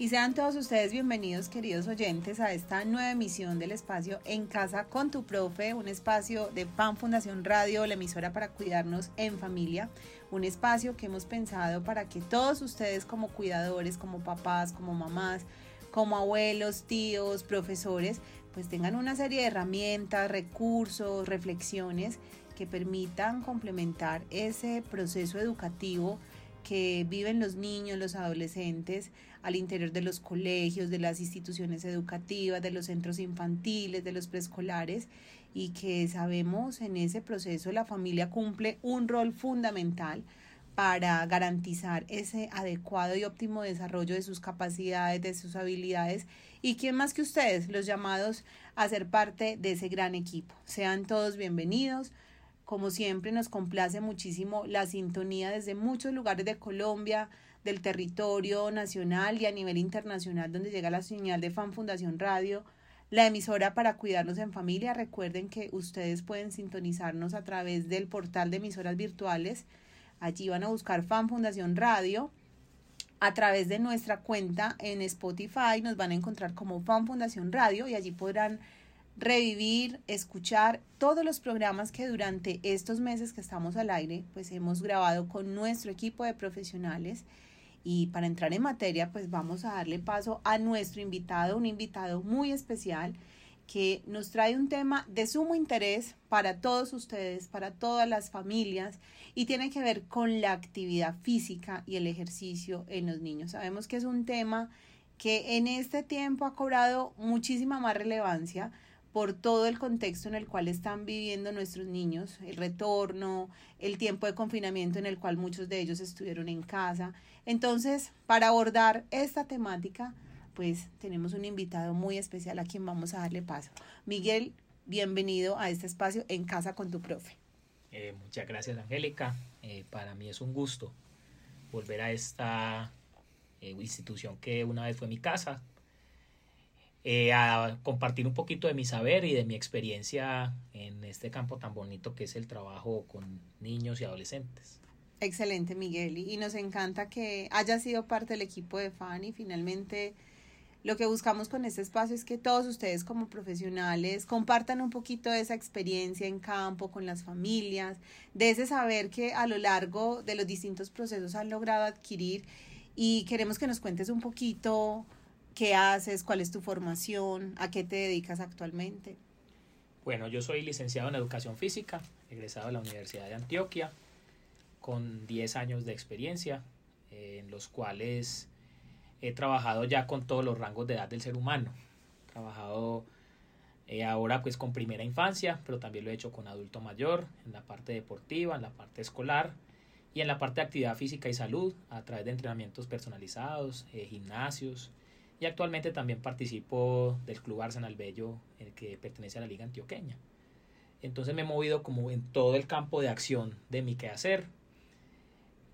Y sean todos ustedes bienvenidos, queridos oyentes, a esta nueva emisión del espacio En Casa con tu Profe, un espacio de PAN Fundación Radio, la emisora para cuidarnos en familia, un espacio que hemos pensado para que todos ustedes como cuidadores, como papás, como mamás, como abuelos, tíos, profesores, pues tengan una serie de herramientas, recursos, reflexiones que permitan complementar ese proceso educativo que viven los niños, los adolescentes al interior de los colegios, de las instituciones educativas, de los centros infantiles, de los preescolares y que sabemos en ese proceso la familia cumple un rol fundamental para garantizar ese adecuado y óptimo desarrollo de sus capacidades, de sus habilidades y quién más que ustedes, los llamados a ser parte de ese gran equipo. Sean todos bienvenidos. Como siempre nos complace muchísimo la sintonía desde muchos lugares de Colombia, del territorio nacional y a nivel internacional donde llega la señal de Fan Fundación Radio, la emisora para cuidarnos en familia. Recuerden que ustedes pueden sintonizarnos a través del portal de emisoras virtuales. Allí van a buscar Fan Fundación Radio. A través de nuestra cuenta en Spotify nos van a encontrar como Fan Fundación Radio y allí podrán revivir, escuchar todos los programas que durante estos meses que estamos al aire, pues hemos grabado con nuestro equipo de profesionales. Y para entrar en materia, pues vamos a darle paso a nuestro invitado, un invitado muy especial que nos trae un tema de sumo interés para todos ustedes, para todas las familias, y tiene que ver con la actividad física y el ejercicio en los niños. Sabemos que es un tema que en este tiempo ha cobrado muchísima más relevancia por todo el contexto en el cual están viviendo nuestros niños, el retorno, el tiempo de confinamiento en el cual muchos de ellos estuvieron en casa. Entonces, para abordar esta temática, pues tenemos un invitado muy especial a quien vamos a darle paso. Miguel, bienvenido a este espacio en Casa con tu Profe. Eh, muchas gracias, Angélica. Eh, para mí es un gusto volver a esta eh, institución que una vez fue mi casa, eh, a compartir un poquito de mi saber y de mi experiencia en este campo tan bonito que es el trabajo con niños y adolescentes. Excelente, Miguel. Y nos encanta que haya sido parte del equipo de FAN y finalmente lo que buscamos con este espacio es que todos ustedes como profesionales compartan un poquito de esa experiencia en campo con las familias, de ese saber que a lo largo de los distintos procesos han logrado adquirir y queremos que nos cuentes un poquito ¿Qué haces? ¿Cuál es tu formación? ¿A qué te dedicas actualmente? Bueno, yo soy licenciado en Educación Física, egresado de la Universidad de Antioquia, con 10 años de experiencia, eh, en los cuales he trabajado ya con todos los rangos de edad del ser humano. He trabajado eh, ahora pues con primera infancia, pero también lo he hecho con adulto mayor, en la parte deportiva, en la parte escolar y en la parte de actividad física y salud, a través de entrenamientos personalizados, eh, gimnasios, y actualmente también participo del Club Arsenal Bello, el que pertenece a la Liga Antioqueña. Entonces me he movido como en todo el campo de acción de mi quehacer,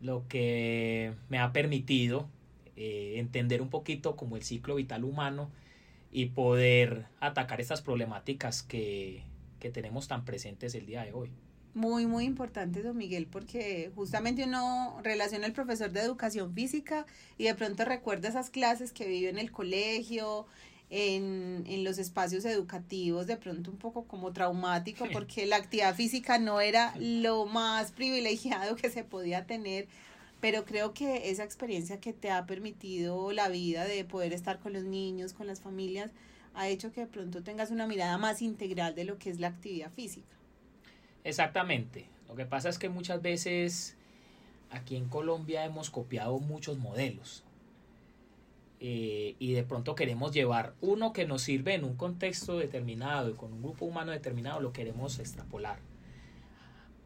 lo que me ha permitido eh, entender un poquito como el ciclo vital humano y poder atacar estas problemáticas que, que tenemos tan presentes el día de hoy muy, muy importante, don Miguel, porque justamente uno relaciona el profesor de educación física y de pronto recuerda esas clases que vive en el colegio, en, en los espacios educativos, de pronto un poco como traumático, porque la actividad física no era lo más privilegiado que se podía tener, pero creo que esa experiencia que te ha permitido la vida de poder estar con los niños, con las familias, ha hecho que de pronto tengas una mirada más integral de lo que es la actividad física. Exactamente. Lo que pasa es que muchas veces aquí en Colombia hemos copiado muchos modelos. Eh, y de pronto queremos llevar uno que nos sirve en un contexto determinado y con un grupo humano determinado, lo queremos extrapolar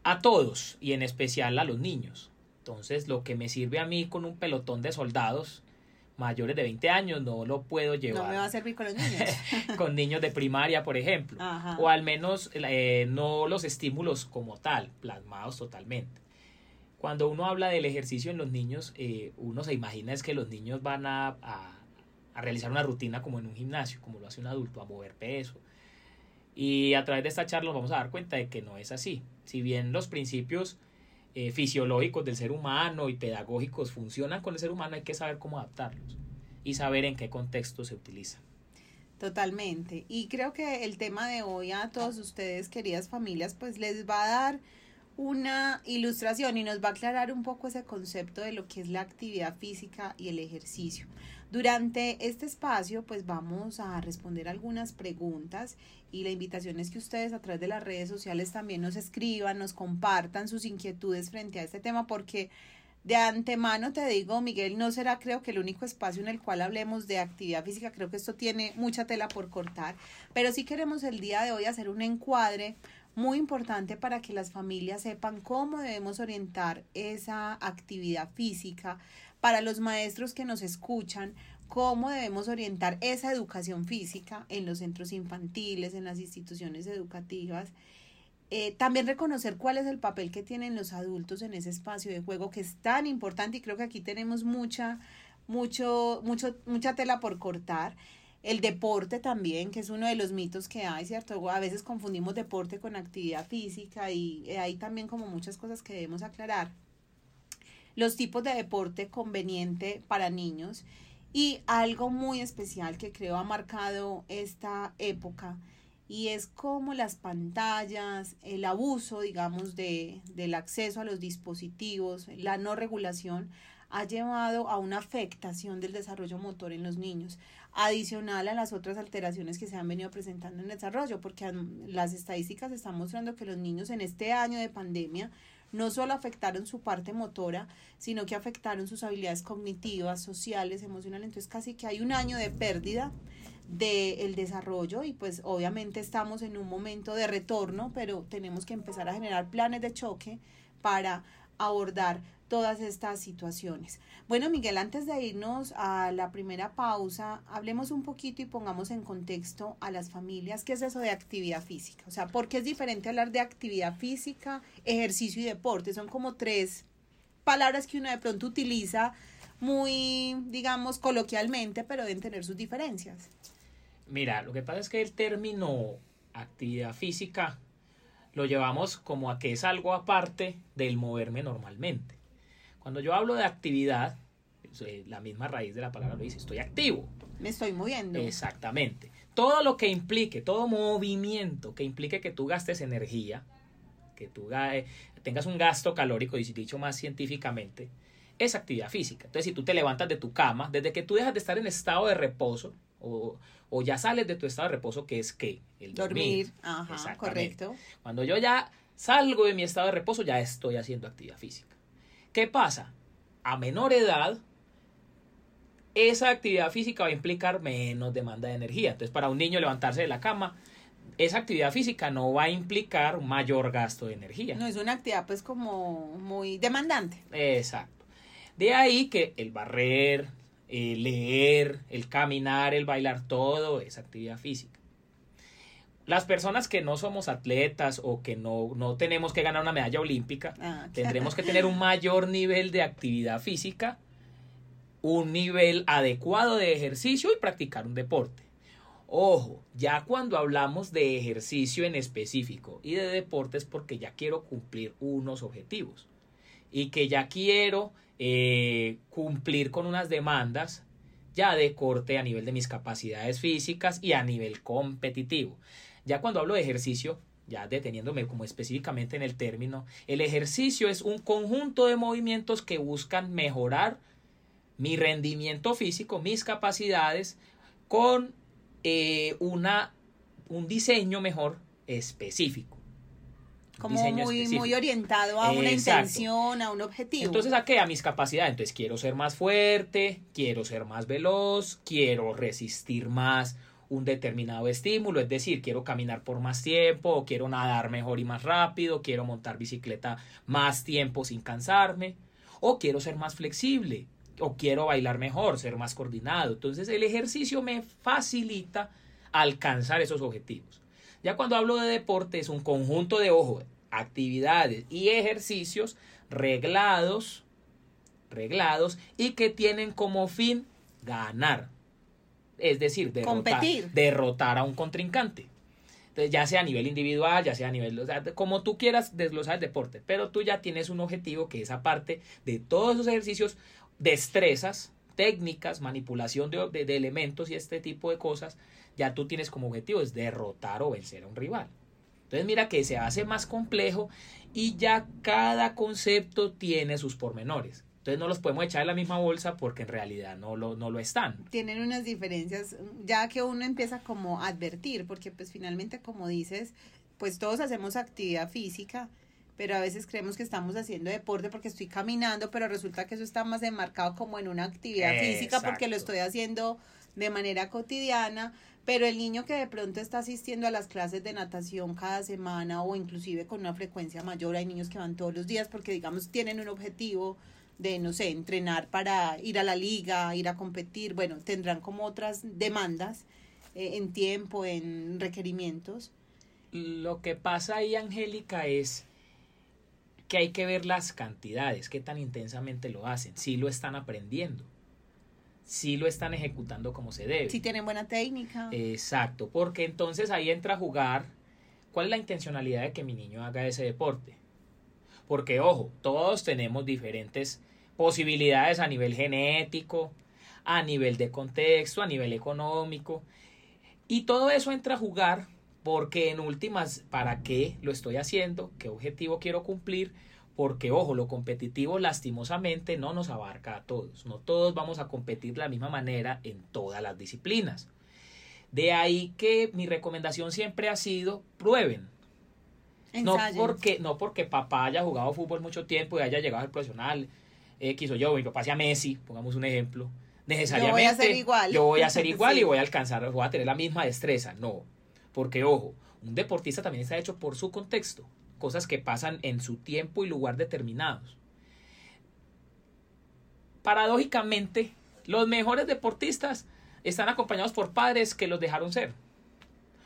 a todos y en especial a los niños. Entonces lo que me sirve a mí con un pelotón de soldados mayores de 20 años no lo puedo llevar. No me va a servir con los niños. con niños de primaria, por ejemplo. O al menos eh, no los estímulos como tal, plasmados totalmente. Cuando uno habla del ejercicio en los niños, eh, uno se imagina es que los niños van a, a, realizar una rutina como en un gimnasio, como lo hace un adulto, a mover peso. Y a través de esta charla nos vamos a dar cuenta de que no es así. Si bien los principios eh, fisiológicos del ser humano y pedagógicos funcionan con el ser humano, hay que saber cómo adaptarlos. y saber en qué contexto se utiliza. Totalmente. Y creo que el tema de hoy a todos ustedes, queridas familias, pues les va a dar una ilustración y nos va a aclarar un poco ese concepto de lo que es la actividad física y el ejercicio. Durante este espacio, pues vamos a responder algunas preguntas y la invitación es que ustedes a través de las redes sociales también nos escriban, nos compartan sus inquietudes frente a este tema porque de antemano te digo, Miguel, no será creo que el único espacio en el cual hablemos de actividad física, creo que esto tiene mucha tela por cortar, pero sí queremos el día de hoy hacer un encuadre muy importante para que las familias sepan cómo debemos orientar esa actividad física, para los maestros que nos escuchan, cómo debemos orientar esa educación física en los centros infantiles, en las instituciones educativas eh, también reconocer cuál es el papel que tienen los adultos en ese espacio de juego que es tan importante y creo que aquí tenemos mucha, mucho, mucho, mucha tela por cortar. El deporte también, que es uno de los mitos que hay, ¿cierto? A veces confundimos deporte con actividad física y eh, hay también como muchas cosas que debemos aclarar. Los tipos de deporte conveniente para niños. Y algo muy especial que creo ha marcado esta época y es como las pantallas, el abuso, digamos, de, del acceso a los dispositivos, la no regulación, ha llevado a una afectación del desarrollo motor en los niños, adicional a las otras alteraciones que se han venido presentando en el desarrollo, porque las estadísticas están mostrando que los niños en este año de pandemia no solo afectaron su parte motora, sino que afectaron sus habilidades cognitivas, sociales, emocionales. Entonces casi que hay un año de pérdida del desarrollo y pues obviamente estamos en un momento de retorno, pero tenemos que empezar a generar planes de choque para abordar todas estas situaciones. Bueno, Miguel, antes de irnos a la primera pausa, hablemos un poquito y pongamos en contexto a las familias qué es eso de actividad física. O sea, ¿por qué es diferente hablar de actividad física, ejercicio y deporte? Son como tres palabras que uno de pronto utiliza muy, digamos, coloquialmente, pero deben tener sus diferencias. Mira, lo que pasa es que el término actividad física lo llevamos como a que es algo aparte del moverme normalmente. Cuando yo hablo de actividad, la misma raíz de la palabra lo dice, estoy activo. Me estoy moviendo. Exactamente. Todo lo que implique, todo movimiento que implique que tú gastes energía, que tú eh, tengas un gasto calórico, dicho más científicamente, es actividad física. Entonces, si tú te levantas de tu cama, desde que tú dejas de estar en estado de reposo, o, o ya sales de tu estado de reposo, que es que el dormir. Ajá, correcto. Cuando yo ya salgo de mi estado de reposo, ya estoy haciendo actividad física. ¿Qué pasa? A menor edad, esa actividad física va a implicar menos demanda de energía. Entonces, para un niño levantarse de la cama, esa actividad física no va a implicar mayor gasto de energía. No es una actividad pues como muy demandante. Exacto. De ahí que el barrer, el leer, el caminar, el bailar, todo es actividad física. Las personas que no somos atletas o que no, no tenemos que ganar una medalla olímpica, ah, tendremos que tener un mayor nivel de actividad física, un nivel adecuado de ejercicio y practicar un deporte. Ojo, ya cuando hablamos de ejercicio en específico y de deportes porque ya quiero cumplir unos objetivos y que ya quiero eh, cumplir con unas demandas ya de corte a nivel de mis capacidades físicas y a nivel competitivo. Ya cuando hablo de ejercicio, ya deteniéndome como específicamente en el término, el ejercicio es un conjunto de movimientos que buscan mejorar mi rendimiento físico, mis capacidades, con eh, una, un diseño mejor específico como muy, muy orientado a una intención, a un objetivo. Entonces, ¿a qué? A mis capacidades. Entonces, quiero ser más fuerte, quiero ser más veloz, quiero resistir más un determinado estímulo, es decir, quiero caminar por más tiempo, o quiero nadar mejor y más rápido, quiero montar bicicleta más tiempo sin cansarme, o quiero ser más flexible, o quiero bailar mejor, ser más coordinado. Entonces, el ejercicio me facilita alcanzar esos objetivos. Ya cuando hablo de deporte es un conjunto de, ojo, actividades y ejercicios reglados, reglados y que tienen como fin ganar. Es decir, derrotar, derrotar a un contrincante. Entonces, ya sea a nivel individual, ya sea a nivel, como tú quieras desglosar el deporte, pero tú ya tienes un objetivo que es aparte de todos esos ejercicios, destrezas técnicas, manipulación de, de, elementos y este tipo de cosas, ya tú tienes como objetivo es derrotar o vencer a un rival. Entonces mira que se hace más complejo y ya cada concepto tiene sus pormenores. Entonces no los podemos echar en la misma bolsa porque en realidad no lo, no lo están. Tienen unas diferencias, ya que uno empieza como a advertir, porque pues finalmente como dices, pues todos hacemos actividad física, pero a veces creemos que estamos haciendo deporte porque estoy caminando, pero resulta que eso está más enmarcado como en una actividad física porque lo estoy haciendo de manera cotidiana, pero el niño que de pronto está asistiendo a las clases de natación cada semana o inclusive con una frecuencia mayor, hay niños que van todos los días porque digamos tienen un objetivo de, no sé, entrenar para ir a la liga, ir a competir, bueno, tendrán como otras demandas eh, en tiempo, en requerimientos. Lo que pasa ahí, Angélica, es que hay que ver las cantidades, qué tan intensamente lo hacen, si lo están aprendiendo, si lo están ejecutando como se debe. Si tienen buena técnica. Exacto, porque entonces ahí entra a jugar cuál es la intencionalidad de que mi niño haga ese deporte. Porque, ojo, todos tenemos diferentes posibilidades a nivel genético, a nivel de contexto, a nivel económico. Y todo eso entra a jugar porque en últimas, ¿para qué lo estoy haciendo? ¿Qué objetivo quiero cumplir? Porque, ojo, lo competitivo lastimosamente no nos abarca a todos. No todos vamos a competir de la misma manera en todas las disciplinas. De ahí que mi recomendación siempre ha sido prueben. No porque, no porque papá haya jugado fútbol mucho tiempo y haya llegado al profesional X o yo, mi papá sea Messi, pongamos un ejemplo. Necesariamente yo voy a ser igual, yo voy a ser igual y voy a alcanzar, voy a tener la misma destreza. No, porque, ojo, un deportista también está hecho por su contexto, cosas que pasan en su tiempo y lugar determinados. Paradójicamente, los mejores deportistas están acompañados por padres que los dejaron ser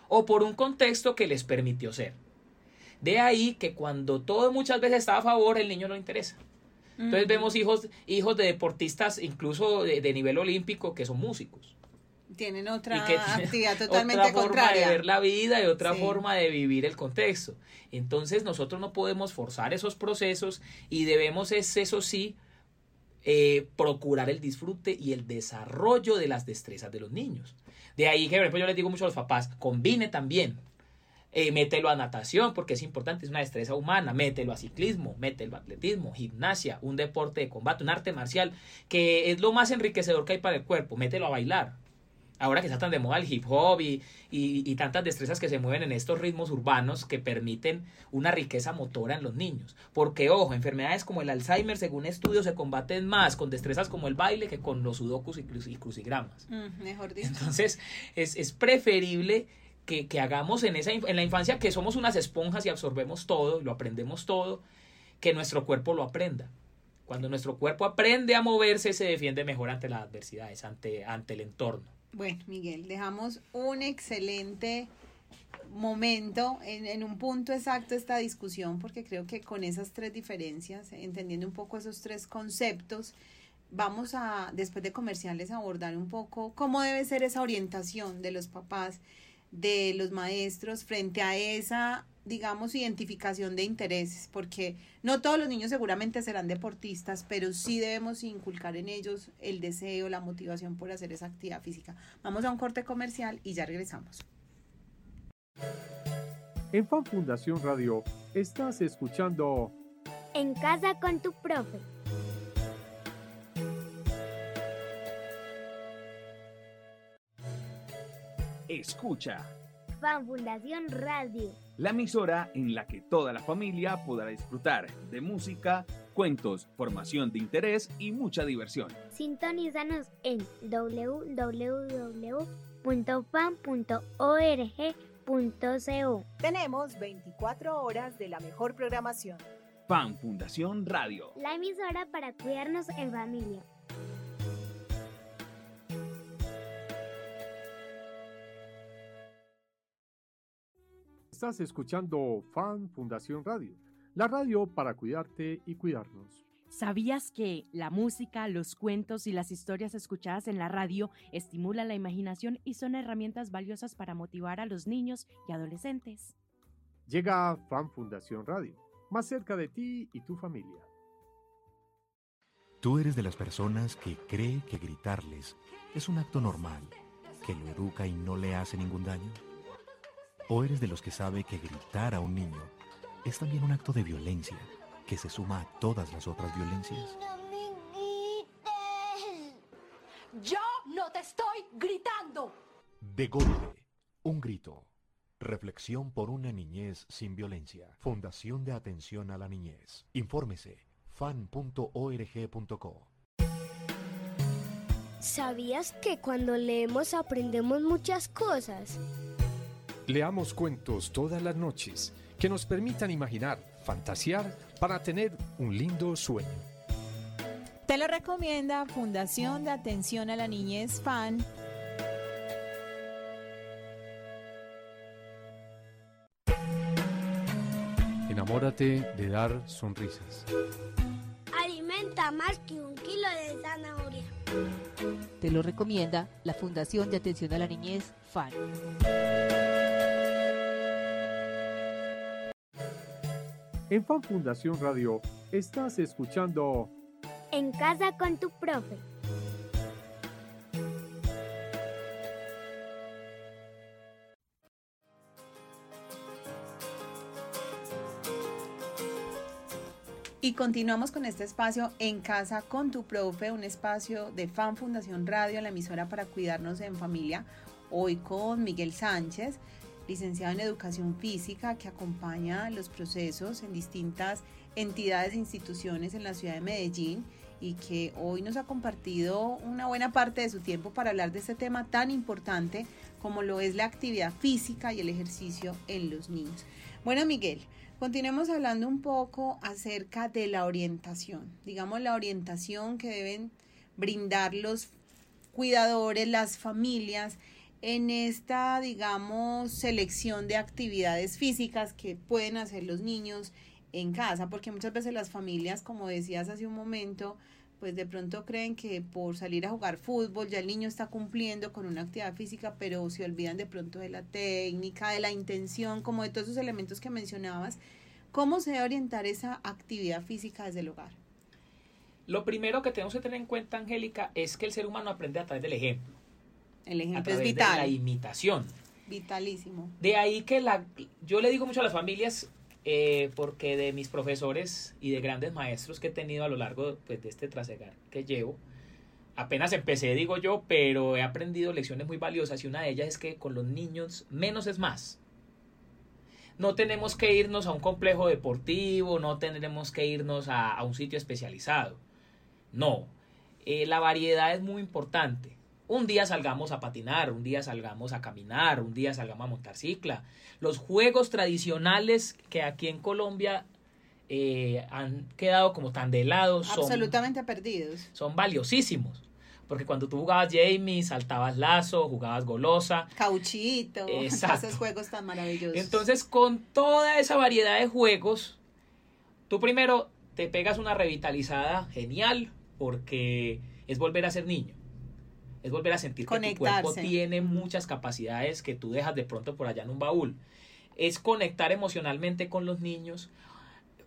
o por un contexto que les permitió ser. De ahí que cuando todo muchas veces está a favor, el niño no le interesa. Entonces vemos hijos, hijos de deportistas incluso de nivel olímpico que son músicos tienen otra actividad totalmente otra forma de ver la vida y otra forma de vivir el contexto. Entonces nosotros no podemos forzar esos procesos y debemos, es, eso sí, eh, procurar el disfrute y el desarrollo de las destrezas de los niños. De ahí que, por ejemplo, yo les digo mucho a los papás, combine también. Eh, mételo a natación porque es importante, es una destreza humana, mételo a ciclismo, mételo a atletismo, gimnasia, un deporte de combate, un arte marcial, que es lo más enriquecedor que hay para el cuerpo, mételo a bailar, ahora que está tan de moda el hip hop y, y, tantas destrezas que se mueven en estos ritmos urbanos que permiten una riqueza motora en los niños. Porque, ojo, enfermedades como el Alzheimer, según estudios, se combaten más con destrezas como el baile que con los sudokus y, crucigramas. Mm, mejor dicho. Entonces, es, es preferible que, que, hagamos en, esa, en la infancia que somos unas esponjas y absorbemos todo, lo aprendemos todo, que nuestro cuerpo lo aprenda. Cuando nuestro cuerpo aprende a moverse, se defiende mejor ante las adversidades, ante, ante el entorno. Bueno, Miguel, dejamos un excelente momento en, en, un punto exacto esta discusión, porque creo que con esas tres diferencias, entendiendo un poco esos tres conceptos, vamos a, después de comerciales, abordar un poco cómo debe ser esa orientación de los papás, de los maestros frente a esa digamos, identificación de intereses, porque no todos los niños seguramente serán deportistas, pero sí debemos inculcar en ellos el deseo, la motivación por hacer esa actividad física. Vamos a un corte comercial y ya regresamos. En Fan Fundación Radio estás escuchando En casa con tu profe. Escucha. Fan Fundación Radio la emisora en la que toda la familia podrá disfrutar de música, cuentos, formación de interés y mucha diversión. Sintonízanos en www.fan.org.co. Tenemos 24 horas de la mejor programación. Fan Fundación Radio. La emisora para cuidarnos en familia. Estás escuchando Fan Fundación Radio, la radio para cuidarte y cuidarnos. ¿Sabías que la música, los cuentos y las historias escuchadas en la radio estimulan la imaginación y son herramientas valiosas para motivar a los niños y adolescentes? Llega Fan Fundación Radio, más cerca de ti y tu familia. ¿Tú eres de las personas que cree que gritarles es un acto normal, que lo educa y no le hace ningún daño? ¿O eres de los que sabe que gritar a un niño es también un acto de violencia que se suma a todas las otras violencias? Yo no te estoy gritando. De golpe, un grito. Reflexión por una niñez sin violencia. Fundación de Atención a la Niñez. Infórmese fan.org.co. ¿Sabías que cuando leemos aprendemos muchas cosas? Leamos cuentos todas las noches que nos permitan imaginar, fantasear para tener un lindo sueño. Te lo recomienda Fundación de Atención a la Niñez FAN. Enamórate de dar sonrisas. Alimenta más que un kilo de zanahoria. Te lo recomienda la Fundación de Atención a la Niñez FAN. En Fan Fundación Radio estás escuchando En casa con tu profe. Y continuamos con este espacio en casa con tu profe, un espacio de Fan Fundación Radio, la emisora para cuidarnos en familia. Hoy con Miguel Sánchez, licenciado en Educación Física, que acompaña los procesos en distintas entidades e instituciones en la ciudad de Medellín y que hoy nos ha compartido una buena parte de su tiempo para hablar de este tema tan importante como lo es la actividad física y el ejercicio en los niños. Bueno, Miguel, continuemos hablando un poco acerca de la orientación, digamos la orientación que deben brindar los cuidadores, las familias en esta, digamos, selección de actividades físicas que pueden hacer los niños en casa, porque muchas veces las familias, como decías hace un momento, pues de pronto creen que por salir a jugar fútbol ya el niño está cumpliendo con una actividad física, pero se olvidan de pronto de la técnica, de la intención, como de todos esos elementos que mencionabas. ¿Cómo se debe orientar esa actividad física desde el hogar? Lo primero que tenemos que tener en cuenta, Angélica, es que el ser humano aprende a través del ejemplo. El a ejemplo es vital. de la imitación. Vitalísimo. De ahí que la, yo le digo mucho a las familias, eh, porque de mis profesores y de grandes maestros que he tenido a lo largo pues, de este trasegar que llevo, apenas empecé, digo yo, pero he aprendido lecciones muy valiosas y una de ellas es que con los niños menos es más. No tenemos que irnos a un complejo deportivo, no tenemos que irnos a, a un sitio especializado. No, eh, la variedad es muy importante. Un día salgamos a patinar, un día salgamos a caminar, un día salgamos a montar cicla. Los juegos tradicionales que aquí en Colombia eh, han quedado como tan de lado son, Absolutamente perdidos. son valiosísimos. Porque cuando tú jugabas Jamie, saltabas lazo, jugabas golosa. Cauchito, Exacto. esos juegos tan maravillosos. Entonces, con toda esa variedad de juegos, tú primero te pegas una revitalizada genial porque es volver a ser niño. Es volver a sentir que tu cuerpo tiene muchas capacidades que tú dejas de pronto por allá en un baúl. Es conectar emocionalmente con los niños,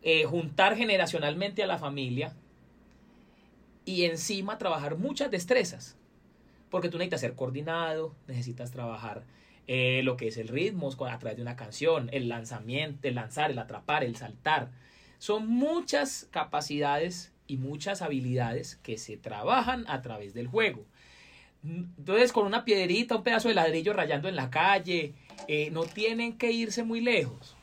eh, juntar generacionalmente a la familia y encima trabajar muchas destrezas. Porque tú necesitas ser coordinado, necesitas trabajar eh, lo que es el ritmo a través de una canción, el lanzamiento, el lanzar, el atrapar, el saltar. Son muchas capacidades y muchas habilidades que se trabajan a través del juego. Entonces, con una piedrita, un pedazo de ladrillo rayando en la calle, eh, no tienen que irse muy lejos.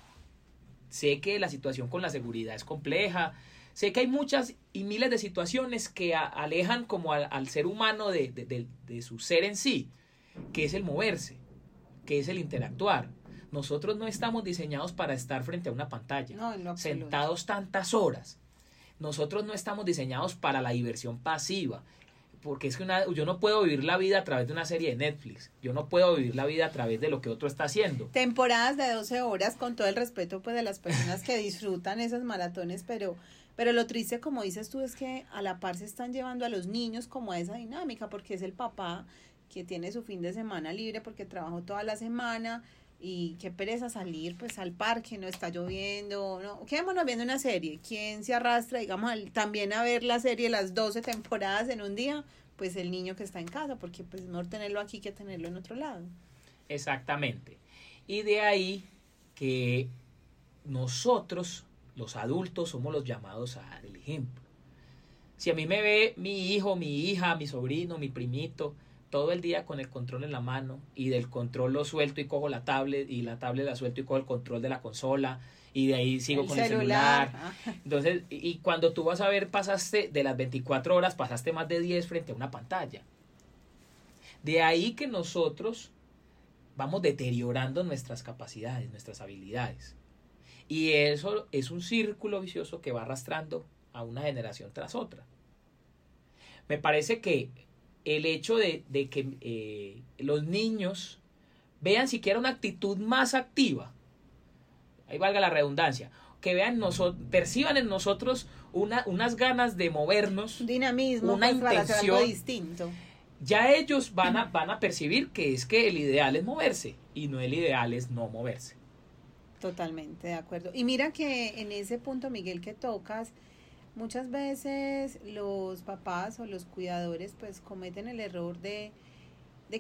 Sé que la situación con la seguridad es compleja, sé que hay muchas y miles de situaciones que a- alejan como al, al ser humano de, de- de- de su ser en sí, que es el moverse, que es el interactuar. Nosotros no estamos diseñados para estar frente a una pantalla, No, sentados tantas horas. Nosotros no estamos diseñados para la diversión pasiva. Porque es que una- yo no puedo vivir la vida a través de una serie de Netflix. Yo no puedo vivir la vida a través de lo que otro está haciendo. Temporadas de 12 horas, con todo el respeto pues de las personas que disfrutan esas maratones, pero, pero lo triste, como dices tú, es que a la par se están llevando a los niños como a esa dinámica, porque es el papá que tiene su fin de semana libre porque trabajó toda la semana y qué pereza salir pues al parque, no está lloviendo, no, quedémonos viendo una serie, ¿quién se arrastra, digamos, también a ver la serie las 12 temporadas en un día? Pues el niño que está en casa, porque pues es mejor tenerlo aquí que tenerlo en otro lado. Exactamente. Y de ahí que nosotros, los adultos, somos los llamados a dar el ejemplo. Si a mí me ve mi hijo, mi hija, mi sobrino, mi primito, todo el día con el control en la mano y del control lo suelto y cojo la tablet y la tablet la suelto y cojo el control de la consola y de ahí sigo con el celular. Ah. Entonces, y cuando tú vas a ver, pasaste de las 24 horas, pasaste más de 10 frente a una pantalla. De ahí que nosotros vamos deteriorando nuestras capacidades, nuestras habilidades. Y eso es un círculo vicioso que va arrastrando a una generación tras otra. Me parece que el hecho de, que eh, los niños vean siquiera una actitud más activa, ahí valga la redundancia, que vean nosotros, perciban en nosotros una, unas ganas de movernos, dinamismo, una pues, intención distinto. Ya ellos van a, van a percibir que es que el ideal es moverse y no el ideal es no moverse. Totalmente de acuerdo. Y mira que en ese punto, Miguel, que tocas, Muchas veces los papás o los cuidadores pues cometen el error de,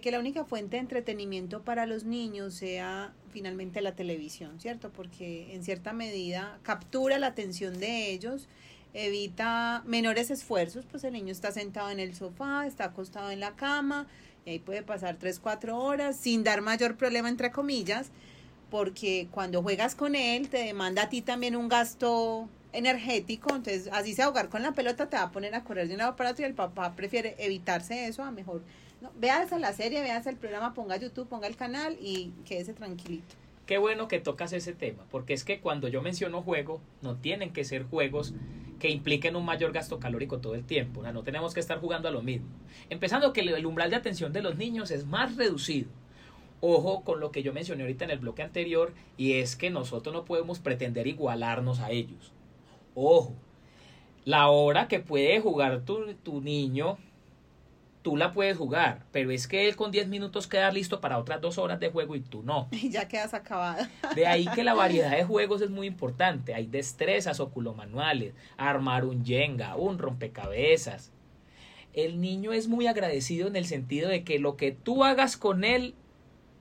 que la única fuente de entretenimiento para los niños sea finalmente la televisión, ¿cierto? Porque en cierta medida captura la atención de ellos, evita menores esfuerzos, pues el niño está sentado en el sofá, está acostado en la cama, y ahí puede pasar 3, 4 horas sin dar mayor problema, entre comillas, porque cuando juegas con él te demanda a ti también un gasto energético, entonces así se ahogar con la pelota te va a poner a correr de un lado para otro y el papá prefiere evitarse eso a mejor. No, veas la serie, veas el programa, ponga YouTube, ponga el canal y quédese tranquilito. Qué bueno que tocas ese tema, porque es que cuando yo menciono juego, no tienen que ser juegos que impliquen un mayor gasto calórico todo el tiempo. O no tenemos que estar jugando a lo mismo. Empezando que el umbral de atención de los niños es más reducido. Ojo con lo que yo mencioné ahorita en el bloque anterior, y es que nosotros no podemos pretender igualarnos a ellos. Ojo, la hora que puede jugar tu, tu niño, tú la puedes jugar, pero es que él con 10 minutos queda listo para otras dos horas de juego y tú no. Y ya quedas acabado. De ahí que la variedad de juegos es muy importante. Hay destrezas oculomanuales, armar un yenga, un rompecabezas. El niño es muy agradecido en el sentido de que lo que tú hagas con él,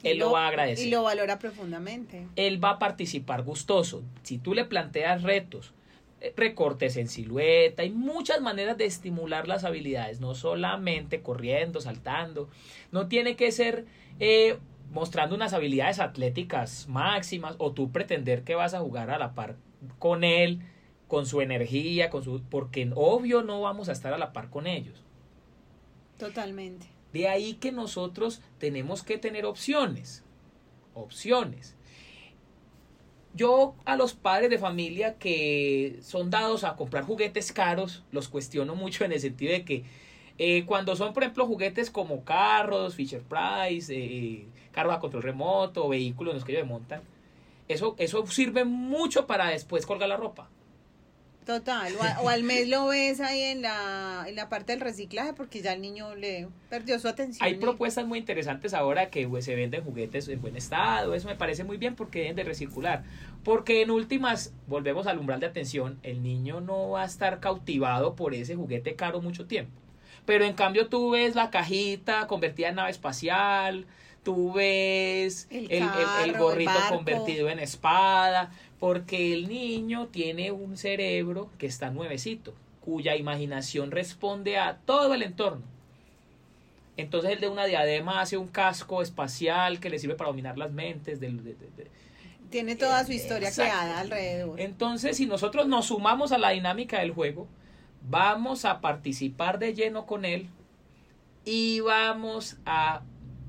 él lo, lo, va a agradecer. Y lo valora profundamente. Él va a participar gustoso. Si tú le planteas retos, recortes en silueta, hay muchas maneras de estimular las habilidades, no solamente corriendo, saltando, no tiene que ser eh, mostrando unas habilidades atléticas máximas o tú pretender que vas a jugar a la par con él, con su energía, con su porque obvio no vamos a estar a la par con ellos. Totalmente. De ahí que nosotros tenemos que tener opciones. Opciones. Yo a los padres de familia que son dados a comprar juguetes caros, los cuestiono mucho en el sentido de que eh, cuando son, por ejemplo, juguetes como carros, Fisher Price, eh, carros a control remoto, vehículos en los que ellos montan, eso, eso sirve mucho para después colgar la ropa. Total, o, al mes lo ves ahí en la, en la parte del reciclaje porque ya el niño le perdió su atención. Hay propuestas muy interesantes ahora que pues, se venden juguetes en buen estado, eso me parece muy bien porque deben de recircular. Porque en últimas, volvemos al umbral de atención, el niño no va a estar cautivado por ese juguete caro mucho tiempo. Pero en cambio tú ves la cajita convertida en nave espacial, tú ves el, el gorrito convertido en espada, porque el niño tiene un cerebro que está nuevecito, cuya imaginación responde a todo el entorno. Entonces el de una diadema hace un casco espacial que le sirve para dominar las mentes. tiene toda su historia creada alrededor. Entonces si nosotros nos sumamos a la dinámica del juego, vamos a participar de lleno con él y vamos a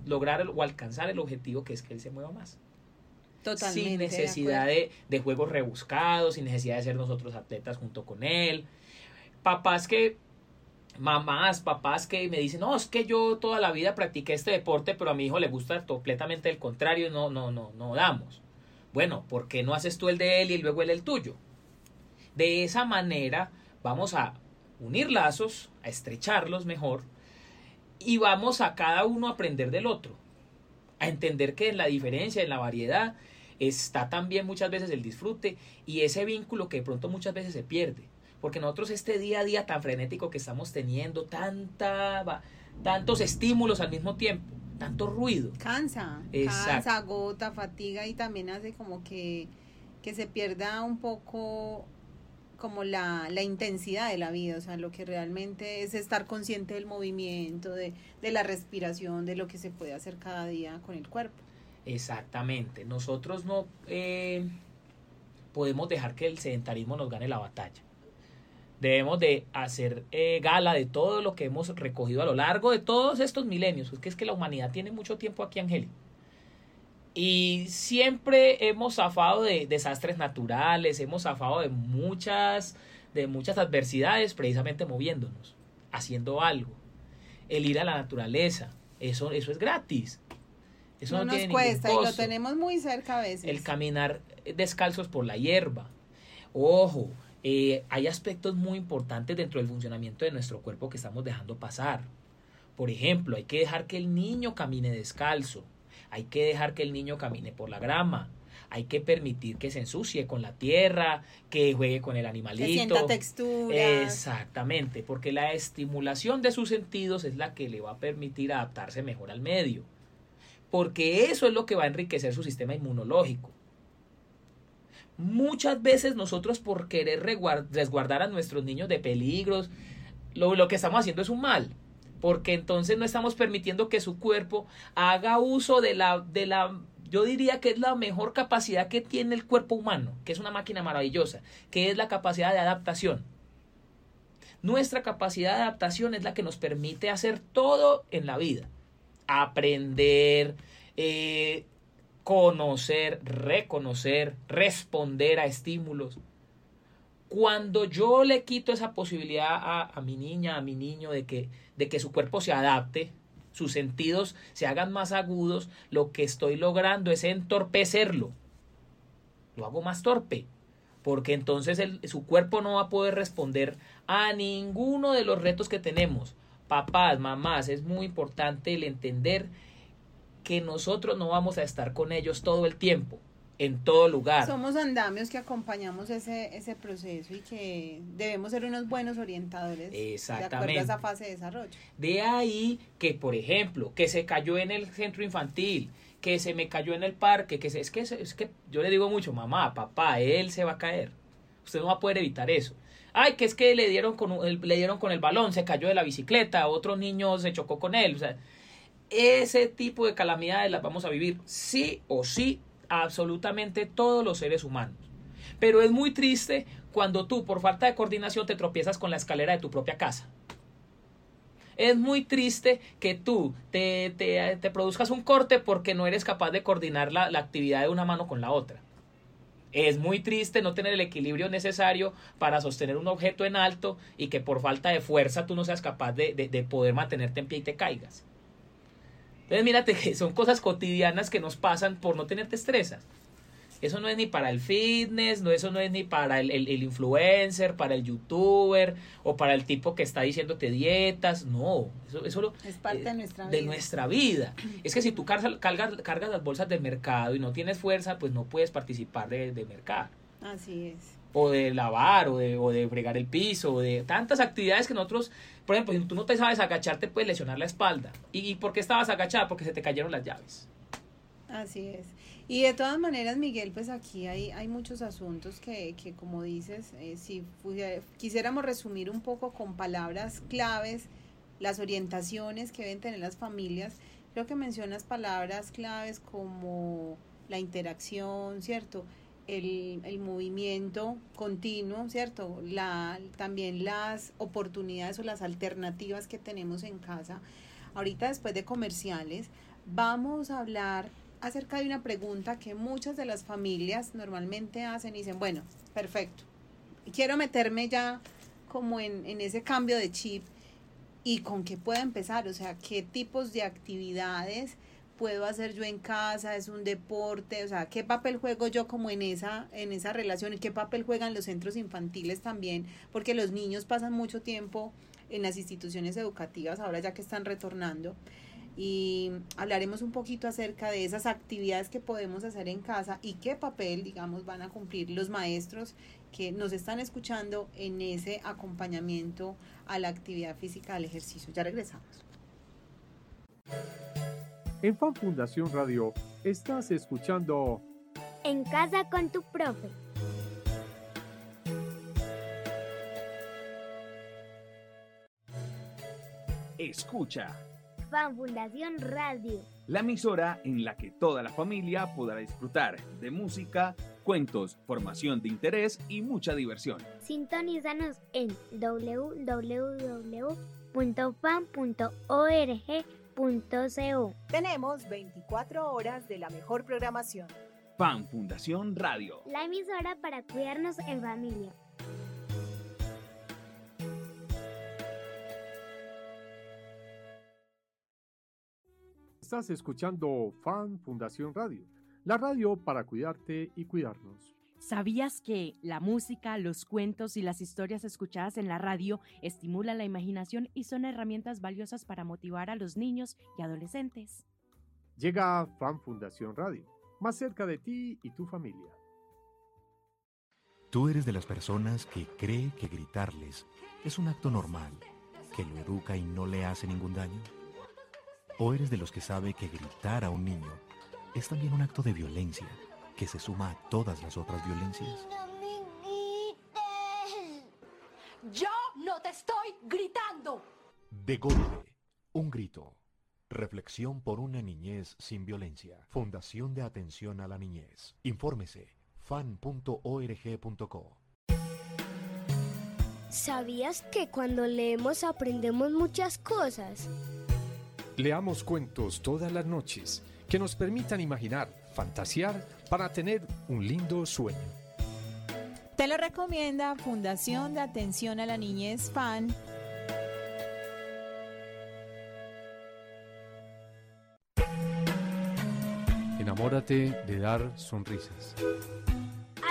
lograr o alcanzar el objetivo que es que él se mueva más sin necesidad de, de, juegos rebuscados, sin necesidad de ser nosotros atletas junto con él. Papás que, mamás, papás que me dicen, no, es que yo toda la vida practiqué este deporte, pero a mi hijo le gusta completamente el contrario, no, no, no, no damos. Bueno, ¿por qué no haces tú el de él y luego él el tuyo? De esa manera vamos a unir lazos, a estrecharlos mejor y vamos a cada uno aprender del otro a entender que en la diferencia, en la variedad, está también muchas veces el disfrute y ese vínculo que de pronto muchas veces se pierde. Porque nosotros este día a día tan frenético que estamos teniendo, tanta, tantos estímulos al mismo tiempo, tanto ruido. Cansa, cansa, agota, fatiga y también hace como que, que se pierda un poco como la, la, intensidad de la vida, o sea, lo que realmente es estar consciente del movimiento, de, de la respiración, de lo que se puede hacer cada día con el cuerpo. Exactamente, nosotros no eh, podemos dejar que el sedentarismo nos gane la batalla. Debemos de hacer eh, gala de todo lo que hemos recogido a lo largo de todos estos milenios. Es que es que la humanidad tiene mucho tiempo aquí, Angélica. Y siempre hemos zafado de desastres naturales, hemos zafado de muchas, de muchas adversidades precisamente moviéndonos, haciendo algo. El ir a la naturaleza, eso, eso es gratis. Eso no, nos cuesta y lo tenemos muy cerca a veces. El caminar descalzos por la hierba. Ojo, eh, hay aspectos muy importantes dentro del funcionamiento de nuestro cuerpo que estamos dejando pasar. Por ejemplo, hay que dejar que el niño camine descalzo. Hay que dejar que el niño camine por la grama. Hay que permitir que se ensucie con la tierra, que juegue con el animalito. Que sienta textura. Exactamente, porque la estimulación de sus sentidos es la que le va a permitir adaptarse mejor al medio. Porque eso es lo que va a enriquecer su sistema inmunológico. Muchas veces nosotros por querer resguardar a nuestros niños de peligros, lo, lo que estamos haciendo es un mal porque entonces no estamos permitiendo que su cuerpo haga uso de la, de la, yo diría que es la mejor capacidad que tiene el cuerpo humano, que es una máquina maravillosa, que es la capacidad de adaptación. Nuestra capacidad de adaptación es la que nos permite hacer todo en la vida. Aprender, eh, conocer, reconocer, responder a estímulos. Cuando yo le quito esa posibilidad a, mi niña, a mi niño, de que de que su cuerpo se adapte, sus sentidos se hagan más agudos, lo que estoy logrando es entorpecerlo. Lo hago más torpe, porque entonces su cuerpo no va a poder responder a ninguno de los retos que tenemos. Papás, mamás, es muy importante el entender que nosotros no vamos a estar con ellos todo el tiempo en todo lugar. Somos andamios que acompañamos ese, ese proceso y que debemos ser unos buenos orientadores Exactamente. de acuerdo a esa fase de desarrollo. De ahí que, por ejemplo, que se cayó en el centro infantil, que se me cayó en el parque, que es que es que yo le digo mucho, mamá, papá, él se va a caer. Usted no va a poder evitar eso. Ay, que es que le dieron con le dieron con el balón, se cayó de la bicicleta, otro niño se chocó con él, o sea, ese tipo de calamidades las vamos a vivir sí o sí absolutamente todos los seres humanos. Pero es muy triste cuando tú, por falta de coordinación, te tropiezas con la escalera de tu propia casa. Es muy triste que tú te, te, produzcas un corte porque no eres capaz de coordinar la, actividad de una mano con la otra. Es muy triste no tener el equilibrio necesario para sostener un objeto en alto y que por falta de fuerza tú no seas capaz de, de poder mantenerte en pie y te caigas. Entonces, mírate que son cosas cotidianas que nos pasan por no tener estresas. Eso no es ni para el fitness, no, eso no es ni para el, influencer, para el youtuber o para el tipo que está diciéndote dietas. No, eso, eso es parte de nuestra vida. De nuestra vida. Es que si tú cargas, cargas, las bolsas del mercado y no tienes fuerza, pues no puedes participar de, de mercado. Así es o de lavar, o de, o de fregar el piso, o de tantas actividades que nosotros, por ejemplo, si tú no te sabes agachar, te puedes lesionar la espalda. ¿Y, por qué estabas agachada? Porque se te cayeron las llaves. Así es. Y de todas maneras, Miguel, pues aquí hay, hay muchos asuntos que, que como dices, eh, si quisiéramos resumir un poco con palabras claves, las orientaciones que deben tener las familias, creo que mencionas palabras claves como la interacción, ¿cierto? El, movimiento continuo, ¿cierto? La, también las oportunidades o las alternativas que tenemos en casa. Ahorita después de comerciales vamos a hablar acerca de una pregunta que muchas de las familias normalmente hacen y dicen, bueno, perfecto, quiero meterme ya como en, en ese cambio de chip y con qué puedo empezar, o sea, qué tipos de actividades puedo hacer yo en casa, es un deporte, o sea, qué papel juego yo como en esa, en esa relación y qué papel juegan los centros infantiles también, porque los niños pasan mucho tiempo en las instituciones educativas, ahora ya que están retornando. y hablaremos un poquito acerca de esas actividades que podemos hacer en casa y qué papel, digamos, van a cumplir los maestros que nos están escuchando en ese acompañamiento a la actividad física del ejercicio. Ya regresamos. En Fan Fundación Radio estás escuchando En casa con tu profe. Escucha Fan Fundación Radio. la emisora en la que toda la familia podrá disfrutar de música, cuentos, formación de interés y mucha diversión. Sintonízanos en Tenemos 24 horas de la mejor programación. Fan Fundación Radio. La emisora para cuidarnos en familia. Estás escuchando Fan Fundación Radio, la radio para cuidarte y cuidarnos. ¿Sabías que la música, los cuentos y las historias escuchadas en la radio estimulan la imaginación y son herramientas valiosas para motivar a los niños y adolescentes? Llega Fan Fundación Radio, más cerca de ti y tu familia. ¿Tú eres de las personas que cree que gritarles es un acto normal, que lo educa y no le hace ningún daño? ¿O eres de los que sabe que gritar a un niño es también un acto de violencia que se suma a todas las otras violencias? Yo no te estoy gritando. De golpe, un grito. Reflexión por una niñez sin violencia. Fundación de Atención a la Niñez. Infórmese fan.org.co. ¿Sabías que cuando leemos aprendemos muchas cosas? Leamos cuentos todas las noches que nos permitan imaginar, fantasear para tener un lindo sueño. Te lo recomienda Fundación de Atención a la Niñez FAN. Enamórate de dar sonrisas.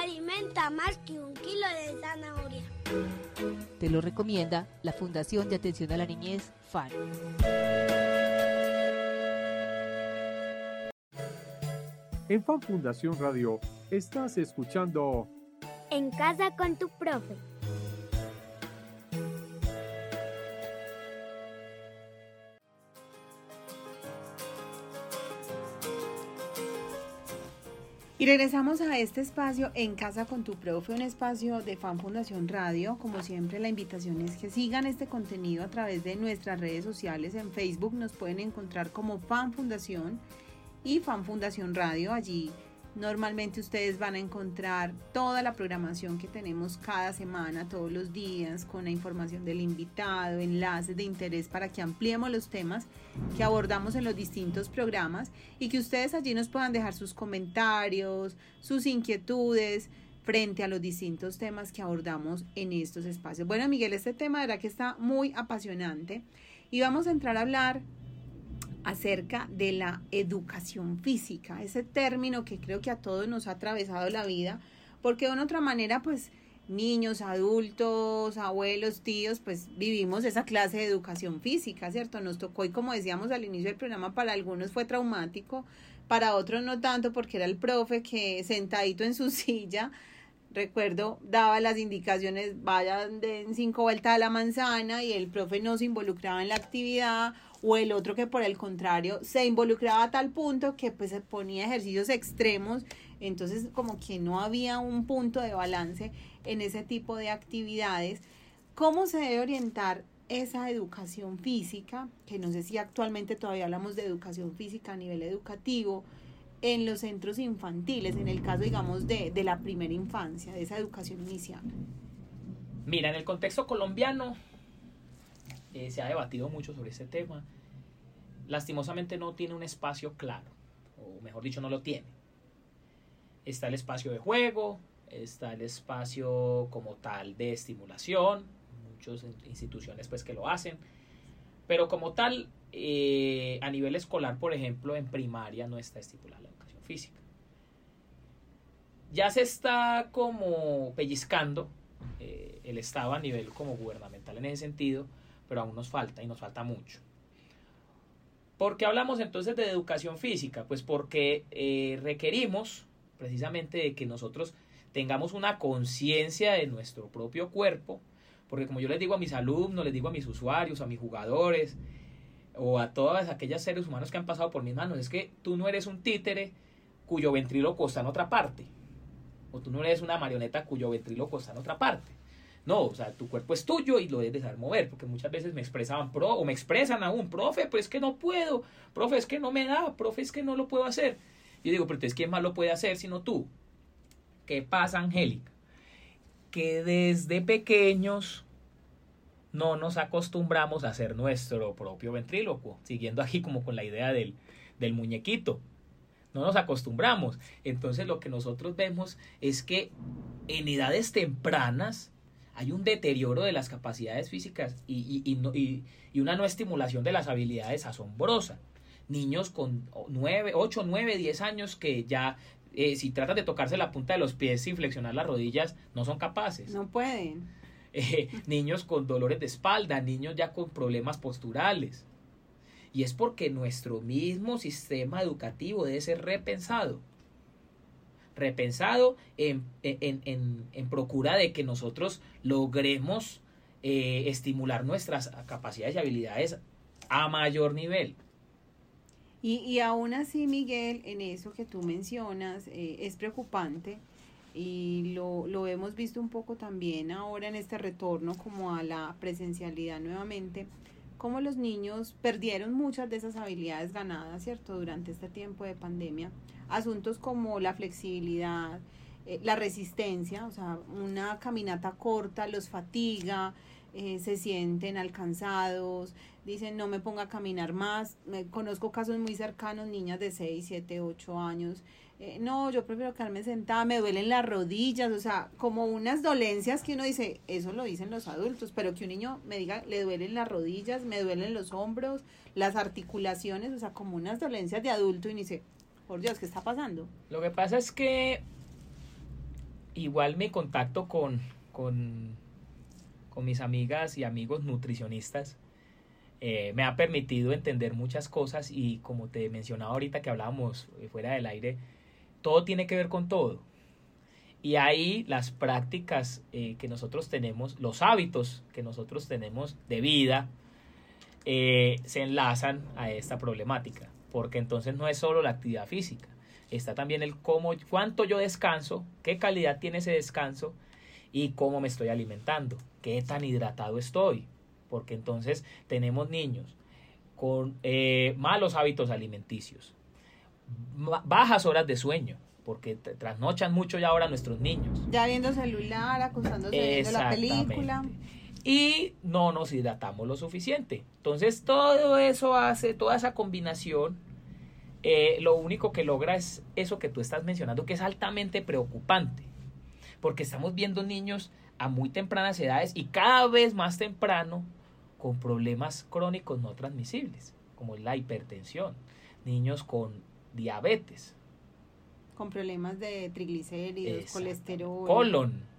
Alimenta más que un kilo de zanahoria. Te lo recomienda la Fundación de Atención a la Niñez, FAN. En Fan Fundación Radio estás escuchando En casa con tu profe. Y regresamos a este espacio en Casa con tu Profe, un espacio de Fan Fundación Radio. Como siempre, la invitación es que sigan este contenido a través de nuestras redes sociales. En Facebook nos pueden encontrar como Fan Fundación y Fan Fundación Radio. Allí normalmente ustedes van a encontrar toda la programación que tenemos cada semana, todos los días, con la información del invitado, enlaces de interés para que ampliemos los temas que abordamos en los distintos programas y que ustedes allí nos puedan dejar sus comentarios, sus inquietudes frente a los distintos temas que abordamos en estos espacios. Bueno, Miguel, este tema de verdad que está muy apasionante y vamos a entrar a hablar acerca de la educación física, ese término que creo que a todos nos ha atravesado la vida, porque de una otra manera, pues niños, adultos, abuelos, tíos, pues vivimos esa clase de educación física, ¿cierto? Nos tocó y como decíamos al inicio del programa, para algunos fue traumático, para otros no tanto, porque era el profe que sentadito en su silla, recuerdo, daba las indicaciones, vayan den cinco vueltas a la manzana y el profe no se involucraba en la actividad o el otro que por el contrario se involucraba a tal punto que pues se ponía ejercicios extremos, entonces como que no había un punto de balance en ese tipo de actividades. ¿Cómo se debe orientar esa educación física? Que no sé si actualmente todavía hablamos de educación física a nivel educativo en los centros infantiles, en el caso, digamos, de, de la primera infancia, de esa educación inicial. Mira, en el contexto colombiano eh, se ha debatido mucho sobre este tema. Lastimosamente no tiene un espacio claro, o mejor dicho, no lo tiene. Está el espacio de juego, está el espacio como tal de estimulación, muchas instituciones pues que lo hacen, pero como tal, eh, a nivel escolar, por ejemplo, en primaria no está estipulada la educación física. Ya se está como pellizcando eh, el Estado a nivel como gubernamental en ese sentido, pero aún nos falta y nos falta mucho. ¿Por qué hablamos entonces de educación física? Pues porque eh, requerimos precisamente de que nosotros tengamos una conciencia de nuestro propio cuerpo, porque como yo les digo a mis alumnos, les digo a mis usuarios, a mis jugadores, o a todas aquellas seres humanos que han pasado por mis manos, es que tú no eres un títere cuyo ventríloco está en otra parte, o tú no eres una marioneta cuyo ventríloco está en otra parte. No, o sea, tu cuerpo es tuyo y lo debes dejar mover, porque muchas veces me expresaban, pro, o me expresan aún, profe, pues es que no puedo, profe, es que no me da, profe, es que no lo puedo hacer. Yo digo, pero entonces, ¿quién más lo puede hacer sino tú? ¿Qué pasa, Angélica? Que desde pequeños no nos acostumbramos a hacer nuestro propio ventrílocuo, siguiendo aquí como con la idea del, del muñequito. No nos acostumbramos. Entonces lo que nosotros vemos es que en edades tempranas hay un deterioro de las capacidades físicas y, y, y, y una no estimulación de las habilidades asombrosa. Niños con 9, 8, 9, 10 años que ya eh, si tratan de tocarse la punta de los pies sin flexionar las rodillas, no son capaces. No pueden. Eh, niños con dolores de espalda, niños ya con problemas posturales. Y es porque nuestro mismo sistema educativo debe ser repensado. Repensado en, en, en, en procura de que nosotros logremos eh, estimular nuestras capacidades y habilidades a mayor nivel. Y, y aún así, Miguel, en eso que tú mencionas, eh, es preocupante y lo, lo hemos visto un poco también ahora en este retorno como a la presencialidad nuevamente, como los niños perdieron muchas de esas habilidades ganadas, ¿cierto?, durante este tiempo de pandemia. Asuntos como la flexibilidad, eh, la resistencia, o sea, una caminata corta los fatiga, eh, se sienten alcanzados, dicen no me ponga a caminar más. Me, conozco casos muy cercanos, niñas de 6, 7, 8 años. Eh, no, yo prefiero quedarme sentada, me duelen las rodillas, o sea, como unas dolencias que uno dice, eso lo dicen los adultos, pero que un niño me diga, le duelen las rodillas, me duelen los hombros, las articulaciones, o sea, como unas dolencias de adulto y dice, por Dios, ¿qué está pasando? Lo que pasa es que igual me contacto con, con, mis amigas y amigos nutricionistas. Eh, me ha permitido entender muchas cosas y como te mencionaba ahorita que hablábamos fuera del aire, todo tiene que ver con todo. Y ahí las prácticas eh, que nosotros tenemos, los hábitos que nosotros tenemos de vida, eh, se enlazan a esta problemática. Porque entonces no es solo la actividad física, está también el cómo, cuánto yo descanso, qué calidad tiene ese descanso y cómo me estoy alimentando, qué tan hidratado estoy. Porque entonces tenemos niños con eh, malos hábitos alimenticios, bajas horas de sueño, porque trasnochan mucho ya ahora nuestros niños. Ya viendo celular, acostándose viendo la película. Y no nos hidratamos lo suficiente. Entonces todo eso hace, toda esa combinación, eh, lo único que logra es eso que tú estás mencionando, que es altamente preocupante. Porque estamos viendo niños a muy tempranas edades y cada vez más temprano con problemas crónicos no transmisibles, como la hipertensión, niños con diabetes. Con problemas de triglicéridos, colesterol. Colon.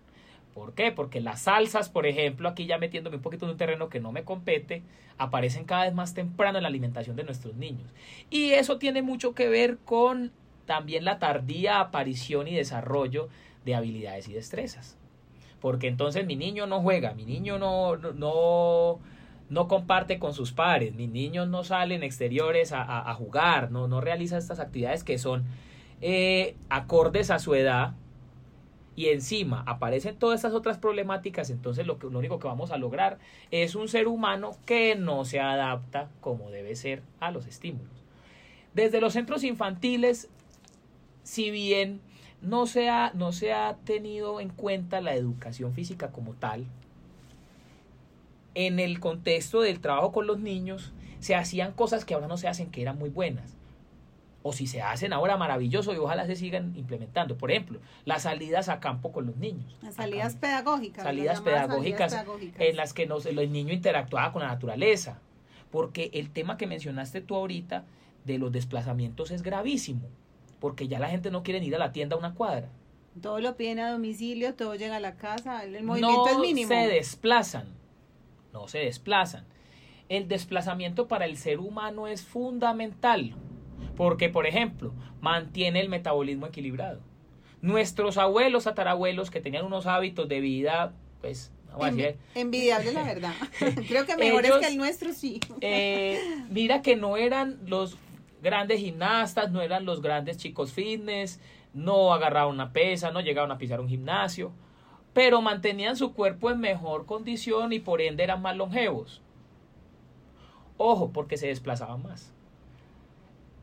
¿Por qué? Porque las salsas, por ejemplo, aquí ya metiéndome un poquito en un terreno que no me compete, aparecen cada vez más temprano en la alimentación de nuestros niños. Y eso tiene mucho que ver con también la tardía aparición y desarrollo de habilidades y destrezas. Porque entonces mi niño no juega, mi niño no, no, no comparte con sus pares, mis niños no salen exteriores a, jugar, no, no realiza estas actividades que son eh, acordes a su edad y encima aparecen todas estas otras problemáticas, entonces lo, que, lo único que vamos a lograr es un ser humano que no se adapta como debe ser a los estímulos. Desde los centros infantiles, si bien no se ha, no se ha tenido en cuenta la educación física como tal, en el contexto del trabajo con los niños, se hacían cosas que ahora no se hacen que eran muy buenas. O si se hacen ahora maravilloso y ojalá se sigan implementando. Por ejemplo, las salidas a campo con los niños. Las salidas pedagógicas. Salidas pedagógicas, salidas pedagógicas, en las que nos, el niño interactuaba con la naturaleza. Porque el tema que mencionaste tú ahorita de los desplazamientos es gravísimo. Porque ya la gente no quiere ir a la tienda a una cuadra. Todo lo piden a domicilio, todo llega a la casa, el movimiento no es mínimo. se desplazan no se desplazan. el desplazamiento para el ser humano es fundamental, porque, por ejemplo, mantiene el metabolismo equilibrado. Nuestros abuelos, tatarabuelos, que tenían unos hábitos de vida, pues, vamos a decir, Envidiable, la verdad. Creo que mejores Ellos- que el nuestro, sí. eh, mira que no eran los grandes gimnastas, no eran los grandes chicos fitness, no agarraban una pesa, no llegaban a pisar un gimnasio, pero mantenían su cuerpo en mejor condición y por ende eran más longevos. Ojo, porque se desplazaban más.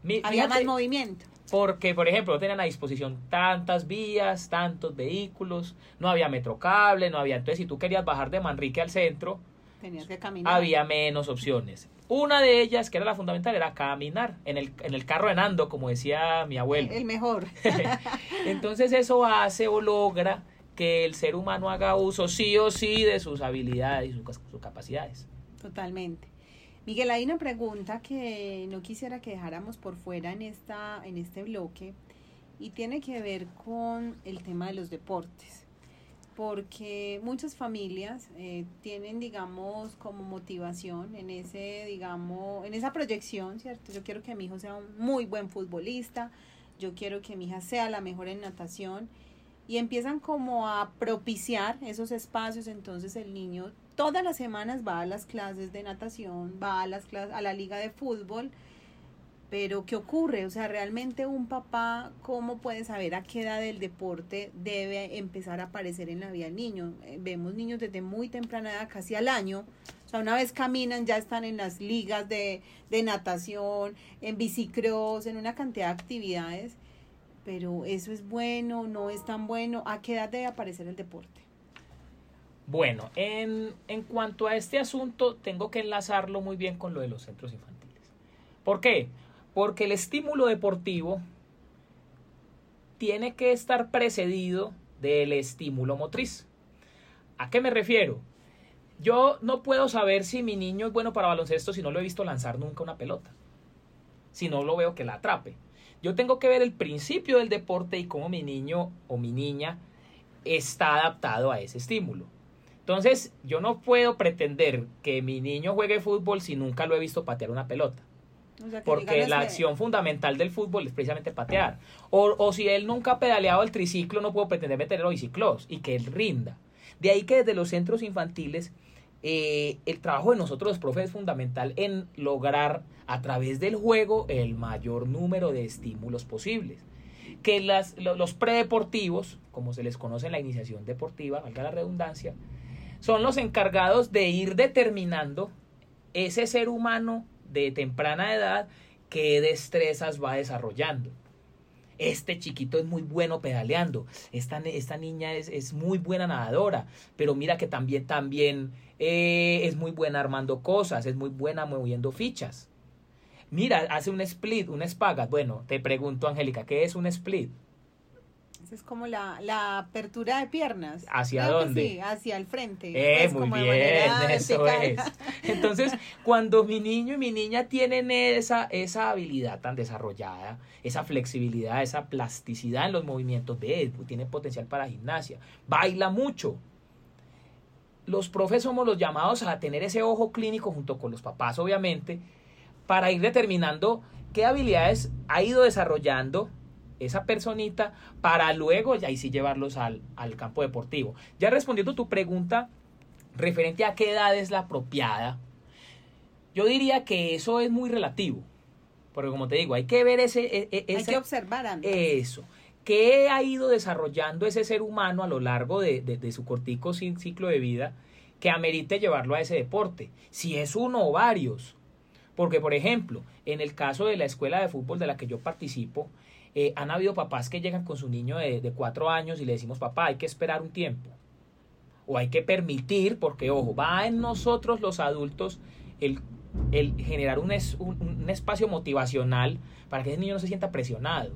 Mi- Había fíjate, más movimiento. porque, por ejemplo, no tenían a disposición tantas vías, tantos vehículos, no había metrocable, no había. Entonces, si tú querías bajar de Manrique al centro, Tenías que caminar. había menos opciones. Una de ellas, que era la fundamental, era caminar en el, en el carro de Nando, como decía mi abuelo. El mejor. Entonces eso hace o logra que el ser humano haga uso sí o sí de sus habilidades y sus, sus capacidades. Totalmente. Miguel, hay una pregunta que no quisiera que dejáramos por fuera en, esta, en este bloque y tiene que ver con el tema de los deportes. Porque muchas familias eh, tienen, digamos, como motivación en ese, digamos, en esa proyección, ¿cierto? Yo quiero que mi hijo sea un muy buen futbolista, yo quiero que mi hija sea la mejor en natación y empiezan como a propiciar esos espacios, entonces el niño todas las semanas va a las clases de natación, va a las clases, a la liga de fútbol, pero ¿qué ocurre? O sea, realmente un papá, ¿cómo puede saber a qué edad el deporte debe empezar a aparecer en la vida del niño? Eh, Vemos niños desde muy temprana edad, casi al año, o sea, una vez caminan, ya están en las ligas de, de natación, en bicicross, en una cantidad de actividades, pero eso es bueno, no es tan bueno, ¿a qué edad debe aparecer el deporte? Bueno, en, en cuanto a este asunto, tengo que enlazarlo muy bien con lo de los centros infantiles. ¿Por qué? Porque el estímulo deportivo tiene que estar precedido del estímulo motriz. ¿A qué me refiero? Yo no puedo saber si mi niño es bueno para baloncesto si no lo he visto lanzar nunca una pelota. Si no lo veo que la atrape. Yo tengo que ver el principio del deporte y cómo mi niño o mi niña está adaptado a ese estímulo. Entonces, yo no puedo pretender que mi niño juegue fútbol si nunca lo he visto patear una pelota. O sea, que Porque la que- acción fundamental del fútbol es precisamente patear. O, o si él nunca ha pedaleado el triciclo, no puedo pretender meterlo biciclos y que él rinda. De ahí que desde los centros infantiles eh, el trabajo de nosotros los profes es fundamental en lograr a través del juego el mayor número de estímulos posibles. Que las, lo- los predeportivos, como se les conoce en la iniciación deportiva, valga la redundancia, son los encargados de ir determinando ese ser humano de temprana edad qué destrezas va desarrollando. Este chiquito es muy bueno pedaleando, esta, esta niña es, es muy buena nadadora, pero mira que también, también eh, es muy buena armando cosas, es muy buena moviendo fichas. Mira, hace un split, un espagat. Bueno, te pregunto, Angélica, ¿qué es un split? Es como la, la apertura de piernas. ¿Hacia Creo dónde? Sí, hacia el frente. Eh, pues, muy como de bien, eso es. Entonces, cuando mi niño y mi niña tienen esa, esa habilidad tan desarrollada, esa flexibilidad, esa plasticidad en los movimientos, ve, tiene potencial para gimnasia, baila mucho. Los profes somos los llamados a tener ese ojo clínico junto con los papás, obviamente, para ir determinando qué habilidades ha ido desarrollando esa personita para luego ya ahí sí llevarlos al, al campo deportivo. Ya respondiendo tu pregunta referente a qué edad es la apropiada, yo diría que eso es muy relativo. Porque como te digo, hay que ver ese... e- e- Hay que observar antes. eso. ¿Qué ha ido desarrollando ese ser humano a lo largo de, de- de su cortico ci- ciclo de vida que amerite llevarlo a ese deporte? Si es uno o varios. Porque, por ejemplo, en el caso de la escuela de fútbol de la que yo participo, eh, han habido papás que llegan con su niño de, de cuatro años y le decimos, papá, hay que esperar un tiempo. O hay que permitir, porque, ojo, va en nosotros los adultos el, el generar un, es- un- un espacio motivacional para que ese niño no se sienta presionado.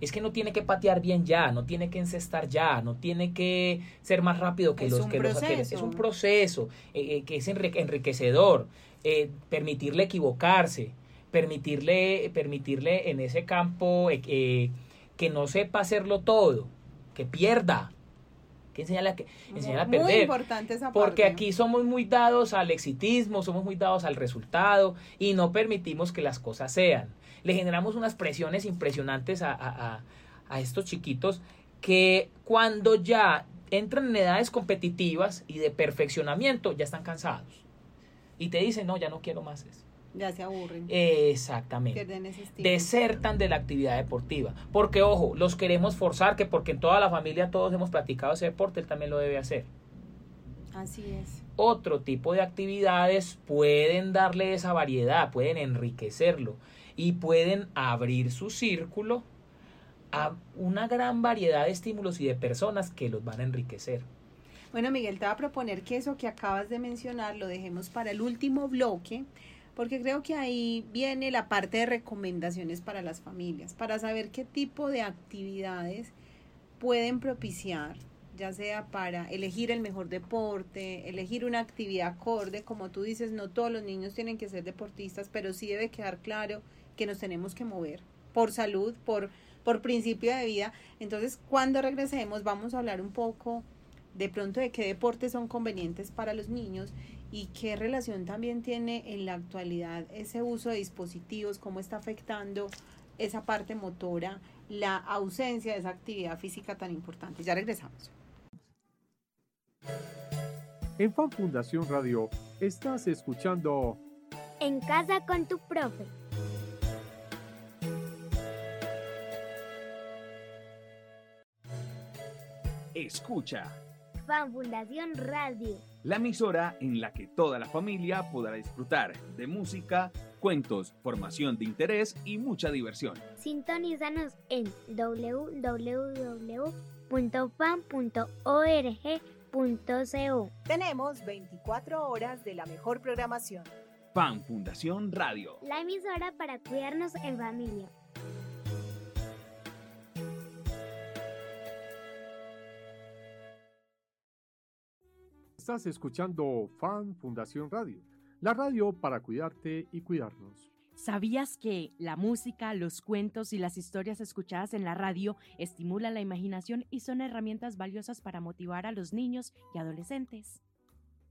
Es que no tiene que patear bien ya, no tiene que encestar ya, no tiene que ser más rápido que Es los que los. Es un proceso eh, eh, que es enrique- enriquecedor. eh, permitirle equivocarse, permitirle, permitirle en ese campo eh, eh, que no sepa hacerlo todo, que pierda. que enseñarle a, que, enseñarle a Muy perder. importante esa Porque parte. aquí somos muy dados al exitismo, somos muy dados al resultado y no permitimos que las cosas sean. Le generamos unas presiones impresionantes a, a- a- a estos chiquitos que cuando ya entran en edades competitivas y de perfeccionamiento ya están cansados. Y te dicen, no, ya no quiero más eso. Ya se aburren. Exactamente Pierden ese estilo. desertan de la actividad deportiva. Porque, ojo, los queremos forzar, que porque en toda la familia todos hemos practicado ese deporte, él también lo debe hacer. Así es. Otro tipo de actividades pueden darle esa variedad, pueden enriquecerlo y pueden abrir su círculo a una gran variedad de estímulos y de personas que los van a enriquecer. Bueno, Miguel, te voy a proponer que eso que acabas de mencionar lo dejemos para el último bloque, porque creo que ahí viene la parte de recomendaciones para las familias, para saber qué tipo de actividades pueden propiciar, ya sea para elegir el mejor deporte, elegir una actividad acorde, como tú dices, no todos los niños tienen que ser deportistas, pero sí debe quedar claro que nos tenemos que mover por salud, por, por principio de vida. Entonces, cuando regresemos, vamos a hablar un poco de pronto de qué deportes son convenientes para los niños y qué relación también tiene en la actualidad ese uso de dispositivos, cómo está afectando esa parte motora, la ausencia de esa actividad física tan importante. Ya regresamos. En Fan Fundación Radio estás escuchando En casa con tu profe. Escucha, Fan Fundación Radio. la emisora en la que toda la familia podrá disfrutar de música, cuentos, formación de interés y mucha diversión. Sintonízanos en www.fan.org.co. Tenemos 24 horas de la mejor programación. Fan Fundación Radio. La emisora para cuidarnos en familia. Estás escuchando Fan Fundación Radio, la radio para cuidarte y cuidarnos. ¿Sabías que la música, los cuentos y las historias escuchadas en la radio estimulan la imaginación y son herramientas valiosas para motivar a los niños y adolescentes?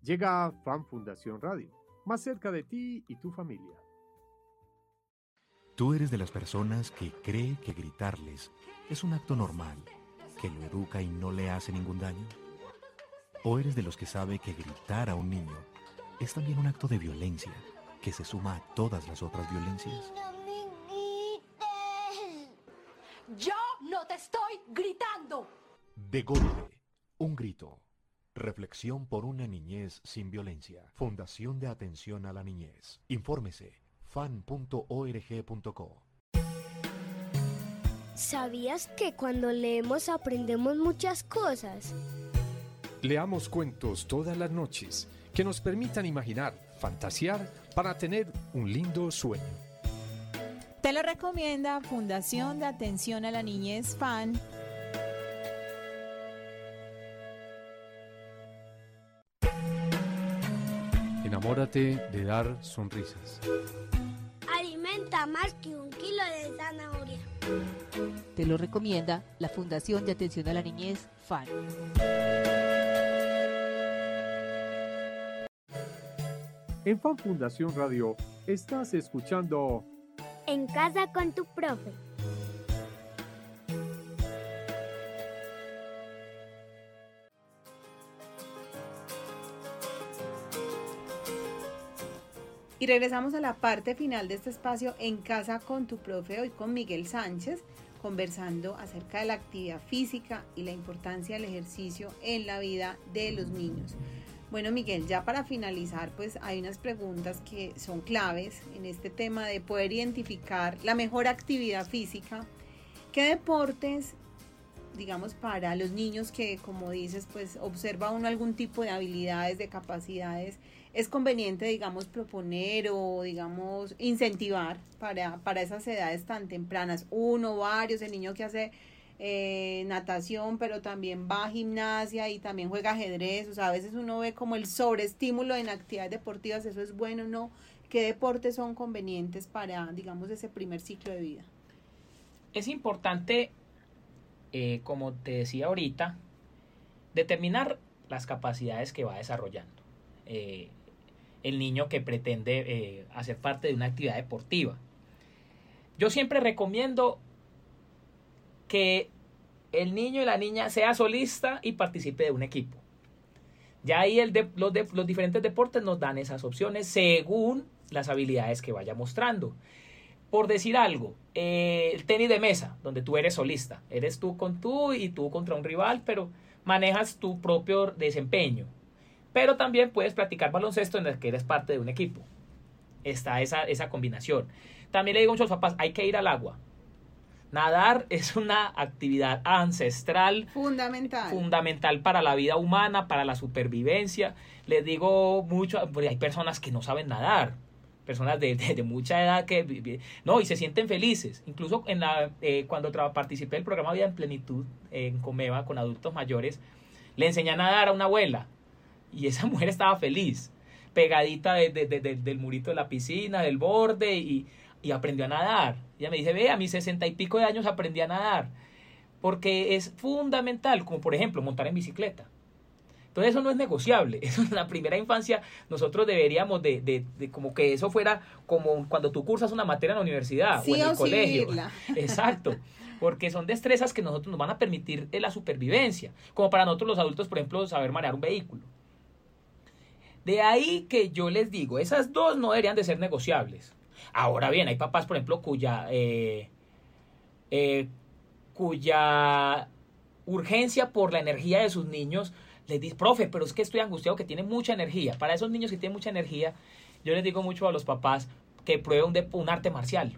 Llega Fan Fundación Radio, más cerca de ti y tu familia. ¿Tú eres de las personas que cree que gritarles es un acto normal, que lo educa y no le hace ningún daño? ¿O eres de los que sabe que gritar a un niño es también un acto de violencia que se suma a todas las otras violencias? Yo no te estoy gritando. De golpe, un grito. Reflexión por una niñez sin violencia. Fundación de Atención a la Niñez. Infórmese fan.org.co. ¿Sabías que cuando leemos aprendemos muchas cosas? Leamos cuentos todas las noches que nos permitan imaginar, fantasear para tener un lindo sueño. Te lo recomienda Fundación de Atención a la Niñez FAN. Enamórate de dar sonrisas. Alimenta más que un kilo de zanahoria. Te lo recomienda la Fundación de Atención a la Niñez, FAN. En Fan Fundación Radio estás escuchando En casa con tu profe. Y regresamos a la parte final de este espacio en casa con tu profe, hoy con Miguel Sánchez, conversando acerca de la actividad física y la importancia del ejercicio en la vida de los niños. Bueno, Miguel, ya para finalizar, pues hay unas preguntas que son claves en este tema de poder identificar la mejor actividad física. ¿Qué deportes, digamos, para los niños que, como dices, pues observa uno algún tipo de habilidades, de capacidades, es conveniente, digamos, proponer o, digamos, incentivar para, para esas edades tan tempranas? Uno, varios, el niño que hace eh, natación, pero también va a gimnasia y también juega ajedrez. O sea, a veces uno ve como el sobreestímulo en actividades deportivas, eso es bueno o no. ¿Qué deportes son convenientes para, digamos, ese primer ciclo de vida? Es importante, eh, como te decía ahorita, determinar las capacidades que va desarrollando eh, el niño que pretende eh, hacer parte de una actividad deportiva. Yo siempre recomiendo que el niño y la niña sea solista y participe de un equipo. Ya ahí los, los diferentes deportes nos dan esas opciones según las habilidades que vaya mostrando. Por decir algo, eh, el tenis de mesa, donde tú eres solista, eres tú con tú y tú contra un rival, pero manejas tu propio desempeño. Pero también puedes practicar baloncesto en el que eres parte de un equipo. Está esa, esa combinación. También le digo a muchos papás, hay que ir al agua. Nadar es una actividad ancestral. Fundamental. Fundamental para la vida humana, para la supervivencia. Les digo mucho, porque hay personas que no saben nadar. Personas de, de, mucha edad que... No, y se sienten felices. Incluso en la, eh, cuando participé del programa Vida en Plenitud en Comeva con adultos mayores, le enseñé a nadar a una abuela. Y esa mujer estaba feliz. Pegadita de, del murito de la piscina, del borde, y y aprendió a nadar. Ella me dice, ve, a mis sesenta y pico de años aprendí a nadar. Porque es fundamental, como por ejemplo montar en bicicleta. Entonces eso no es negociable. Eso en la primera infancia nosotros deberíamos de, de, de, como que eso fuera como cuando tú cursas una materia en la universidad o en el colegio. Exacto. Porque son destrezas que nosotros nos van a permitir la supervivencia. Como para nosotros los adultos, por ejemplo, saber manejar un vehículo. De ahí que yo les digo, esas dos no deberían de ser negociables. Ahora bien, hay papás, por ejemplo, cuya, eh, eh, cuya urgencia por la energía de sus niños les dice, profe, pero es que estoy angustiado que tiene mucha energía. Para esos niños que tienen mucha energía, yo les digo mucho a los papás que prueben un, un arte marcial.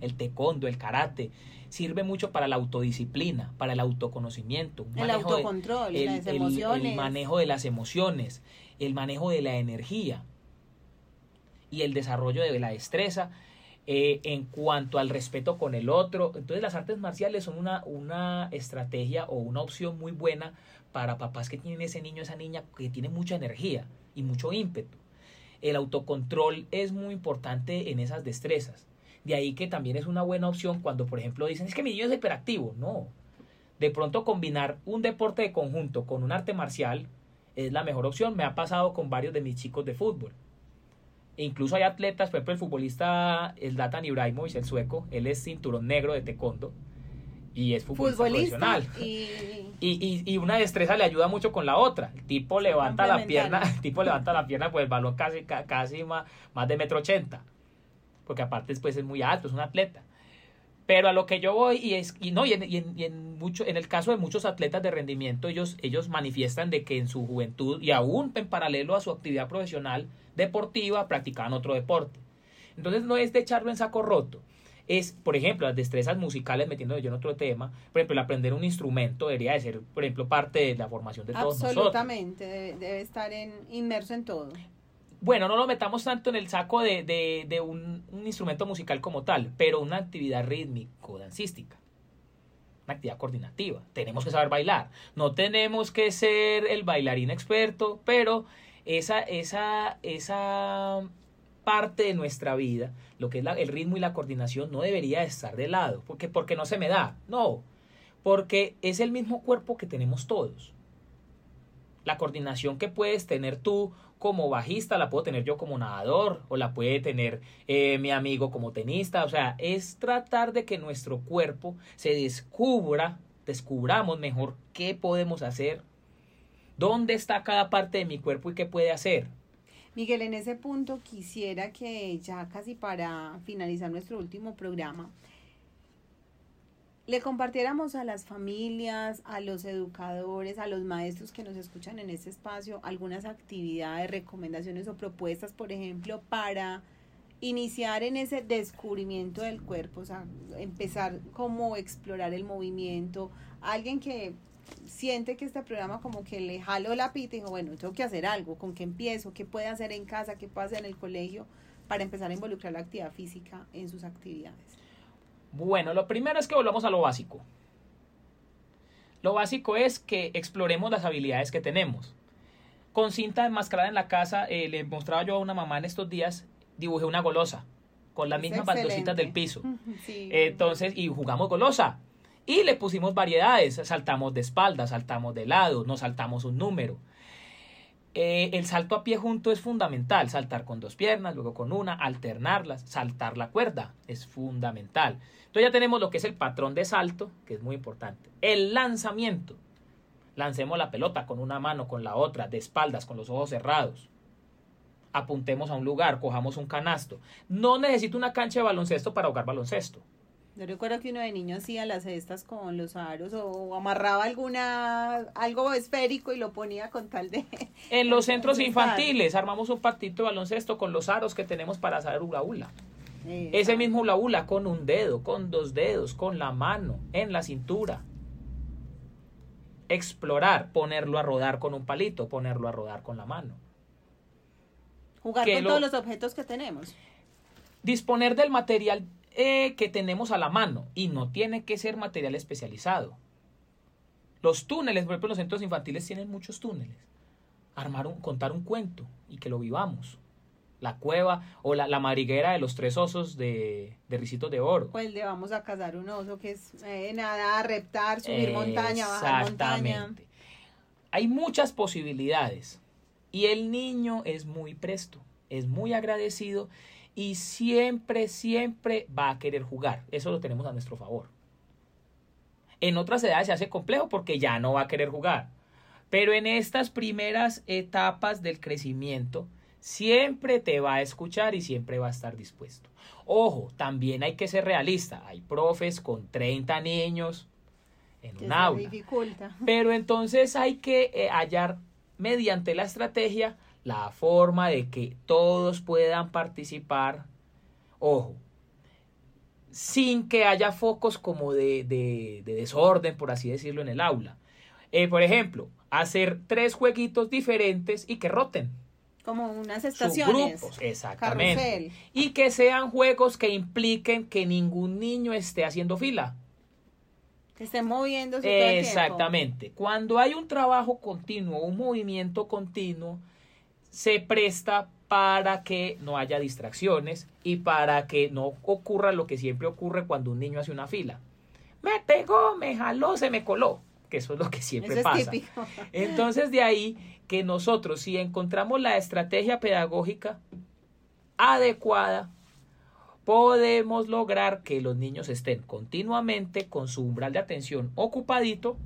El taekwondo, el karate, sirve mucho para la autodisciplina, para el autoconocimiento. El autocontrol, el, las emociones. el manejo de las emociones, el manejo de la energía y el desarrollo de la destreza. Eh, en cuanto al respeto con el otro. Entonces las artes marciales son una, una estrategia o una opción muy buena para papás que tienen ese niño, esa niña que tiene mucha energía y mucho ímpetu. El autocontrol es muy importante en esas destrezas. De ahí que también es una buena opción cuando, por ejemplo, dicen, es que mi niño es hiperactivo. No. De pronto combinar un deporte de conjunto con un arte marcial es la mejor opción. Me ha pasado con varios de mis chicos de fútbol e incluso hay atletas, por ejemplo, el futbolista Zlatan Ibrahimovic, el sueco, él es cinturón negro de taekwondo y es futbolista, profesional. Y... Y, y, una destreza le ayuda mucho con la otra. El tipo levanta la pierna, el tipo levanta la pierna, pues el balón casi, casi más, más de metro ochenta. Porque aparte después es muy alto, es un atleta. Pero a lo que yo voy, y es, y no, y en, y en, mucho, en el caso de muchos atletas de rendimiento, ellos, ellos manifiestan de que en su juventud y aún en paralelo a su actividad profesional, deportiva practicaban otro deporte. Entonces no es de echarlo en saco roto. Es, por ejemplo, las destrezas musicales, metiéndome yo en otro tema, por ejemplo, el aprender un instrumento debería de ser, por ejemplo, parte de la formación de todos nosotros. Absolutamente, debe, estar en, inmerso en todo. Bueno, no lo metamos tanto en el saco de, de, de un, un, instrumento musical como tal, pero una actividad rítmico-dancística. Una actividad coordinativa. Tenemos que saber bailar. No tenemos que ser el bailarín experto, pero esa, esa, esa parte de nuestra vida, lo que es el ritmo y la coordinación, no debería estar de lado, porque, porque no se me da, no, porque es el mismo cuerpo que tenemos todos. La coordinación que puedes tener tú como bajista la puedo tener yo como nadador o la puede tener eh, mi amigo como tenista. O sea, es tratar de que nuestro cuerpo se descubra, descubramos mejor qué podemos hacer ¿Dónde está cada parte de mi cuerpo y qué puede hacer? Miguel, en ese punto quisiera que ya casi para finalizar nuestro último programa, le compartiéramos a las familias, a los educadores, a los maestros que nos escuchan en este espacio algunas actividades, recomendaciones o propuestas, por ejemplo, para iniciar en ese descubrimiento del cuerpo, o sea, empezar como explorar el movimiento, alguien que siente que este programa como que le jaló la pita y dijo, bueno, tengo que hacer algo, ¿con qué empiezo? ¿Qué puede hacer en casa? ¿Qué puede hacer en el colegio? Para empezar a involucrar la actividad física en sus actividades. Bueno, lo primero es que volvamos a lo básico. Lo básico es que exploremos las habilidades que tenemos. Con cinta enmascarada en la casa, eh, le mostraba yo a una mamá en estos días, dibujé una golosa con las mismas baldositas del piso. Entonces, y jugamos golosa Y le pusimos variedades, saltamos de espalda, saltamos de lado, nos saltamos un número. Eh, el salto a pie junto es fundamental, saltar con dos piernas, luego con una, alternarlas, saltar la cuerda es fundamental. Entonces ya tenemos lo que es el patrón de salto, que es muy importante. El lanzamiento. Lancemos la pelota con una mano, con la otra, de espaldas, con los ojos cerrados. Apuntemos a un lugar, cojamos un canasto. No necesito una cancha de baloncesto para jugar baloncesto. Yo recuerdo que uno de niño hacía las cestas con los aros o amarraba alguna algo esférico y lo ponía con tal de... En los centros infantiles armamos un partito de baloncesto con los aros que tenemos para hacer hula hula. Ese mismo hula hula con un dedo, con dos dedos, con la mano, en la cintura. Explorar, ponerlo a rodar con un palito, ponerlo a rodar con la mano. Jugar con todos los objetos que tenemos. Disponer del material eh, que tenemos a la mano y no tiene que ser material especializado. Los túneles, por ejemplo, los centros infantiles tienen muchos túneles. Armar un, contar un cuento y que lo vivamos. La cueva o la, la mariguera de los tres osos de, de Ricitos de Oro. Pues le vamos a cazar un oso que es eh, nada, reptar, subir montaña, bajar montaña. Hay muchas posibilidades y el niño es muy presto, es muy agradecido y siempre, siempre va a querer jugar. Eso lo tenemos a nuestro favor. En otras edades se hace complejo porque ya no va a querer jugar. Pero en estas primeras etapas del crecimiento, siempre te va a escuchar y siempre va a estar dispuesto. Ojo, también hay que ser realista. Hay profes con 30 niños en un aula. Pero entonces hay que eh, hallar mediante la estrategia la forma de que todos puedan participar, ojo, sin que haya focos como de, de, desorden, por así decirlo, en el aula. Eh, por ejemplo, hacer tres jueguitos diferentes y que roten. Como unas estaciones. Grupos, exactamente. Y que sean juegos que impliquen que ningún niño esté haciendo fila. Que esté moviéndose. Exactamente. Cuando hay un trabajo continuo, un movimiento continuo, se presta para que no haya distracciones y para que no ocurra lo que siempre ocurre cuando un niño hace una fila. Me pegó, me jaló, se me coló, que eso es lo que siempre pasa. Entonces de ahí que nosotros si encontramos la estrategia pedagógica adecuada, podemos lograr que los niños estén continuamente con su umbral de atención ocupadito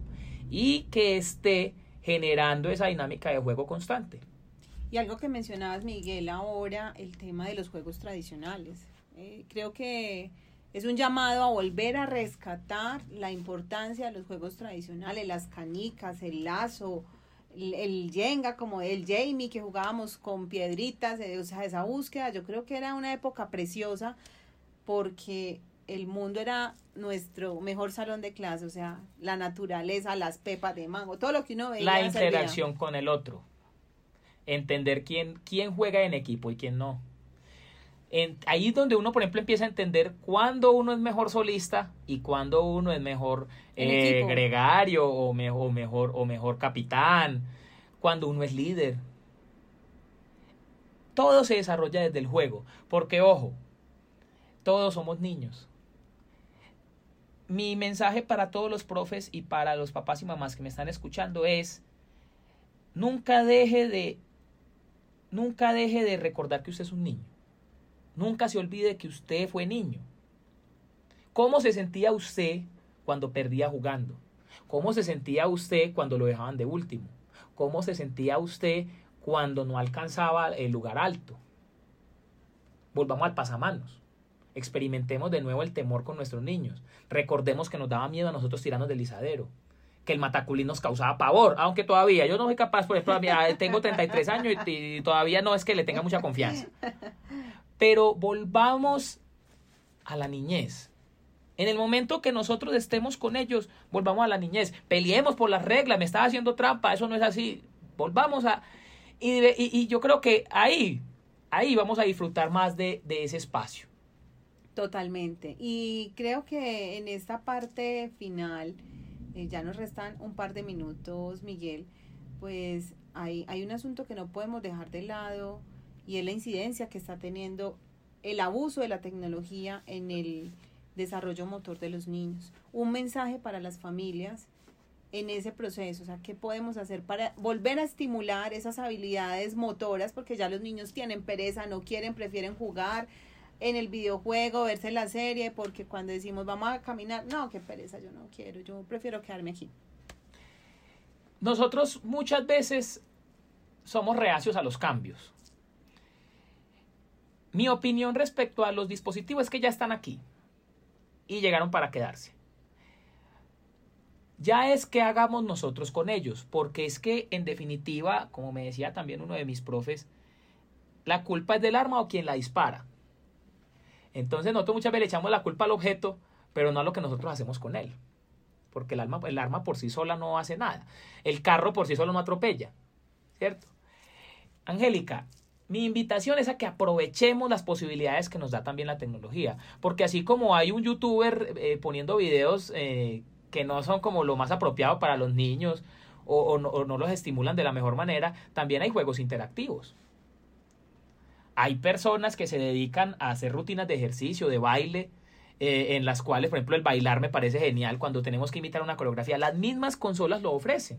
y que esté generando esa dinámica de juego constante. Y algo que mencionabas, Miguel, ahora, el tema de los juegos tradicionales. Eh, creo que es un llamado a volver a rescatar la importancia de los juegos tradicionales, las canicas, el lazo, el, el yenga, como el Jamie, que jugábamos con piedritas, eh, o sea, esa búsqueda, yo creo que era una época preciosa porque el mundo era nuestro mejor salón de clase, o sea, la naturaleza, las pepas de mango, todo lo que uno veía. La interacción con el otro entender quién, quién juega en equipo y quién no. En, ahí es donde uno, por ejemplo, empieza a entender cuándo uno es mejor solista y cuándo uno es mejor eh, gregario o, mejor, mejor, o mejor capitán, cuando uno es líder. Todo se desarrolla desde el juego, porque ojo, todos somos niños. Mi mensaje para todos los profes y para los papás y mamás que me están escuchando es, nunca deje de Nunca deje de recordar que usted es un niño. Nunca se olvide que usted fue niño. ¿Cómo se sentía usted cuando perdía jugando? ¿Cómo se sentía usted cuando lo dejaban de último? ¿Cómo se sentía usted cuando no alcanzaba el lugar alto? Volvamos al pasamanos. Experimentemos de nuevo el temor con nuestros niños. Recordemos que nos daba miedo a nosotros tirarnos del lisadero que el mataculín nos causaba pavor, aunque todavía yo no soy capaz, pues todavía tengo 33 años y, todavía no es que le tenga mucha confianza. Pero volvamos a la niñez. En el momento que nosotros estemos con ellos, volvamos a la niñez. Peleemos por las reglas, me estaba haciendo trampa, eso no es así. Volvamos a... Y, y, yo creo que ahí, ahí vamos a disfrutar más de, de ese espacio. Totalmente. Y creo que en esta parte final eh, ya nos restan un par de minutos, Miguel, pues hay, hay un asunto que no podemos dejar de lado y es la incidencia que está teniendo el abuso de la tecnología en el, desarrollo motor de los niños. Un mensaje para las familias en ese proceso, o sea, ¿qué podemos hacer para volver a estimular esas habilidades motoras? Porque ya los niños tienen pereza, no quieren, prefieren jugar en el videojuego, verse la serie, porque cuando decimos vamos a caminar, no, qué pereza, yo no quiero, yo prefiero quedarme aquí. Nosotros muchas veces somos reacios a los cambios. Mi opinión respecto a los dispositivos es que ya están aquí y llegaron para quedarse. Ya es que hagamos nosotros con ellos, porque es que en definitiva, como me decía también uno de mis profes, la culpa es del arma o quien la dispara. Entonces nosotros muchas veces le echamos la culpa al objeto, pero no a lo que nosotros hacemos con él. Porque el arma, el arma por sí sola no hace nada. El carro por sí solo no atropella. ¿Cierto? Angélica, mi invitación es a que aprovechemos las posibilidades que nos da también la tecnología. Porque así como hay un youtuber eh, poniendo videos eh, que no son como lo más apropiado para los niños o, no, o no los estimulan de la mejor manera, también hay juegos interactivos. Hay personas que se dedican a hacer rutinas de ejercicio, de baile, eh, en las cuales, por ejemplo, el bailar me parece genial cuando tenemos que imitar una coreografía. Las mismas consolas lo ofrecen.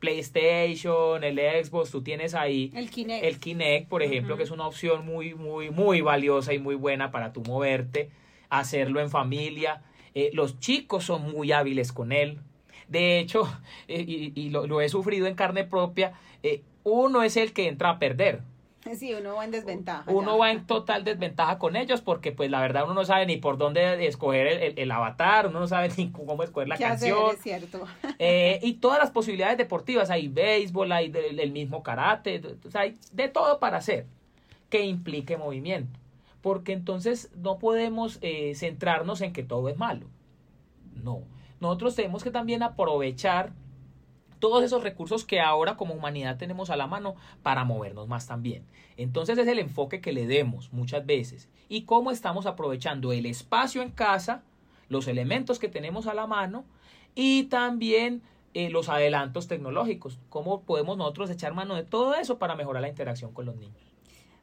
PlayStation, el Xbox, tú tienes ahí el Kinect, el Kinect por ejemplo, que es una opción muy, muy, muy valiosa y muy buena para tú moverte, hacerlo en familia. Eh, los chicos son muy hábiles con él. De hecho, eh, y, lo, he sufrido en carne propia, uno es el que entra a perder. Sí, uno va en desventaja. Uno va en total desventaja con ellos porque pues la verdad uno no sabe ni por dónde escoger el, el, avatar, uno no sabe ni cómo escoger la canción. es cierto. Eh, y todas las posibilidades deportivas, hay béisbol, hay el mismo karate, o sea, hay de todo para hacer que implique movimiento. Porque entonces no podemos eh, centrarnos en que todo es malo. No. Nosotros tenemos que también aprovechar todos esos recursos que ahora como humanidad tenemos a la mano para movernos más también. Entonces es el enfoque que le demos muchas veces y cómo estamos aprovechando el espacio en casa, los elementos que tenemos a la mano y también eh, los adelantos tecnológicos, cómo podemos nosotros echar mano de todo eso para mejorar la interacción con los niños.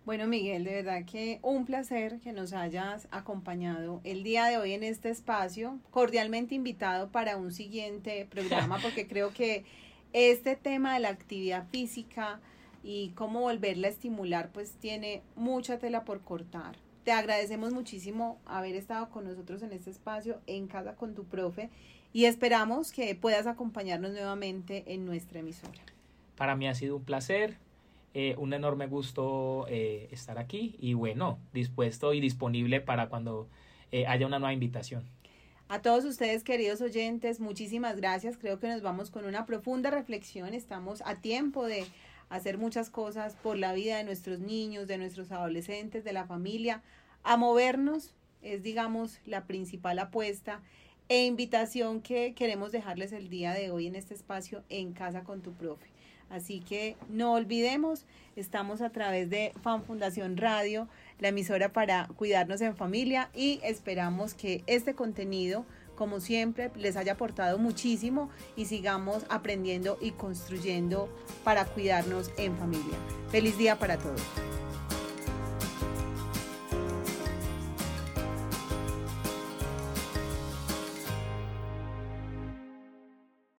Bueno, Miguel, de verdad que un placer que nos hayas acompañado el día de hoy en este espacio, cordialmente invitado para un siguiente programa, porque creo que este tema de la actividad física y cómo volverla a estimular, pues tiene mucha tela por cortar. Te agradecemos muchísimo haber estado con nosotros en este espacio en casa con tu profe y esperamos que puedas acompañarnos nuevamente en nuestra emisora. Para mí ha sido un placer, eh, un enorme gusto eh, estar aquí y bueno, dispuesto y disponible para cuando eh, haya una nueva invitación. A todos ustedes, queridos oyentes, muchísimas gracias. Creo que nos vamos con una profunda reflexión. Estamos a tiempo de hacer muchas cosas por la vida de nuestros niños, de nuestros adolescentes, de la familia. A movernos es, digamos, la principal apuesta e invitación que queremos dejarles el día de hoy en este espacio en casa con tu profe. Así que no olvidemos, estamos a través de Fan Fundación Radio la emisora para cuidarnos en familia y esperamos que este contenido, como siempre, les haya aportado muchísimo y sigamos aprendiendo y construyendo para cuidarnos en familia. Feliz día para todos.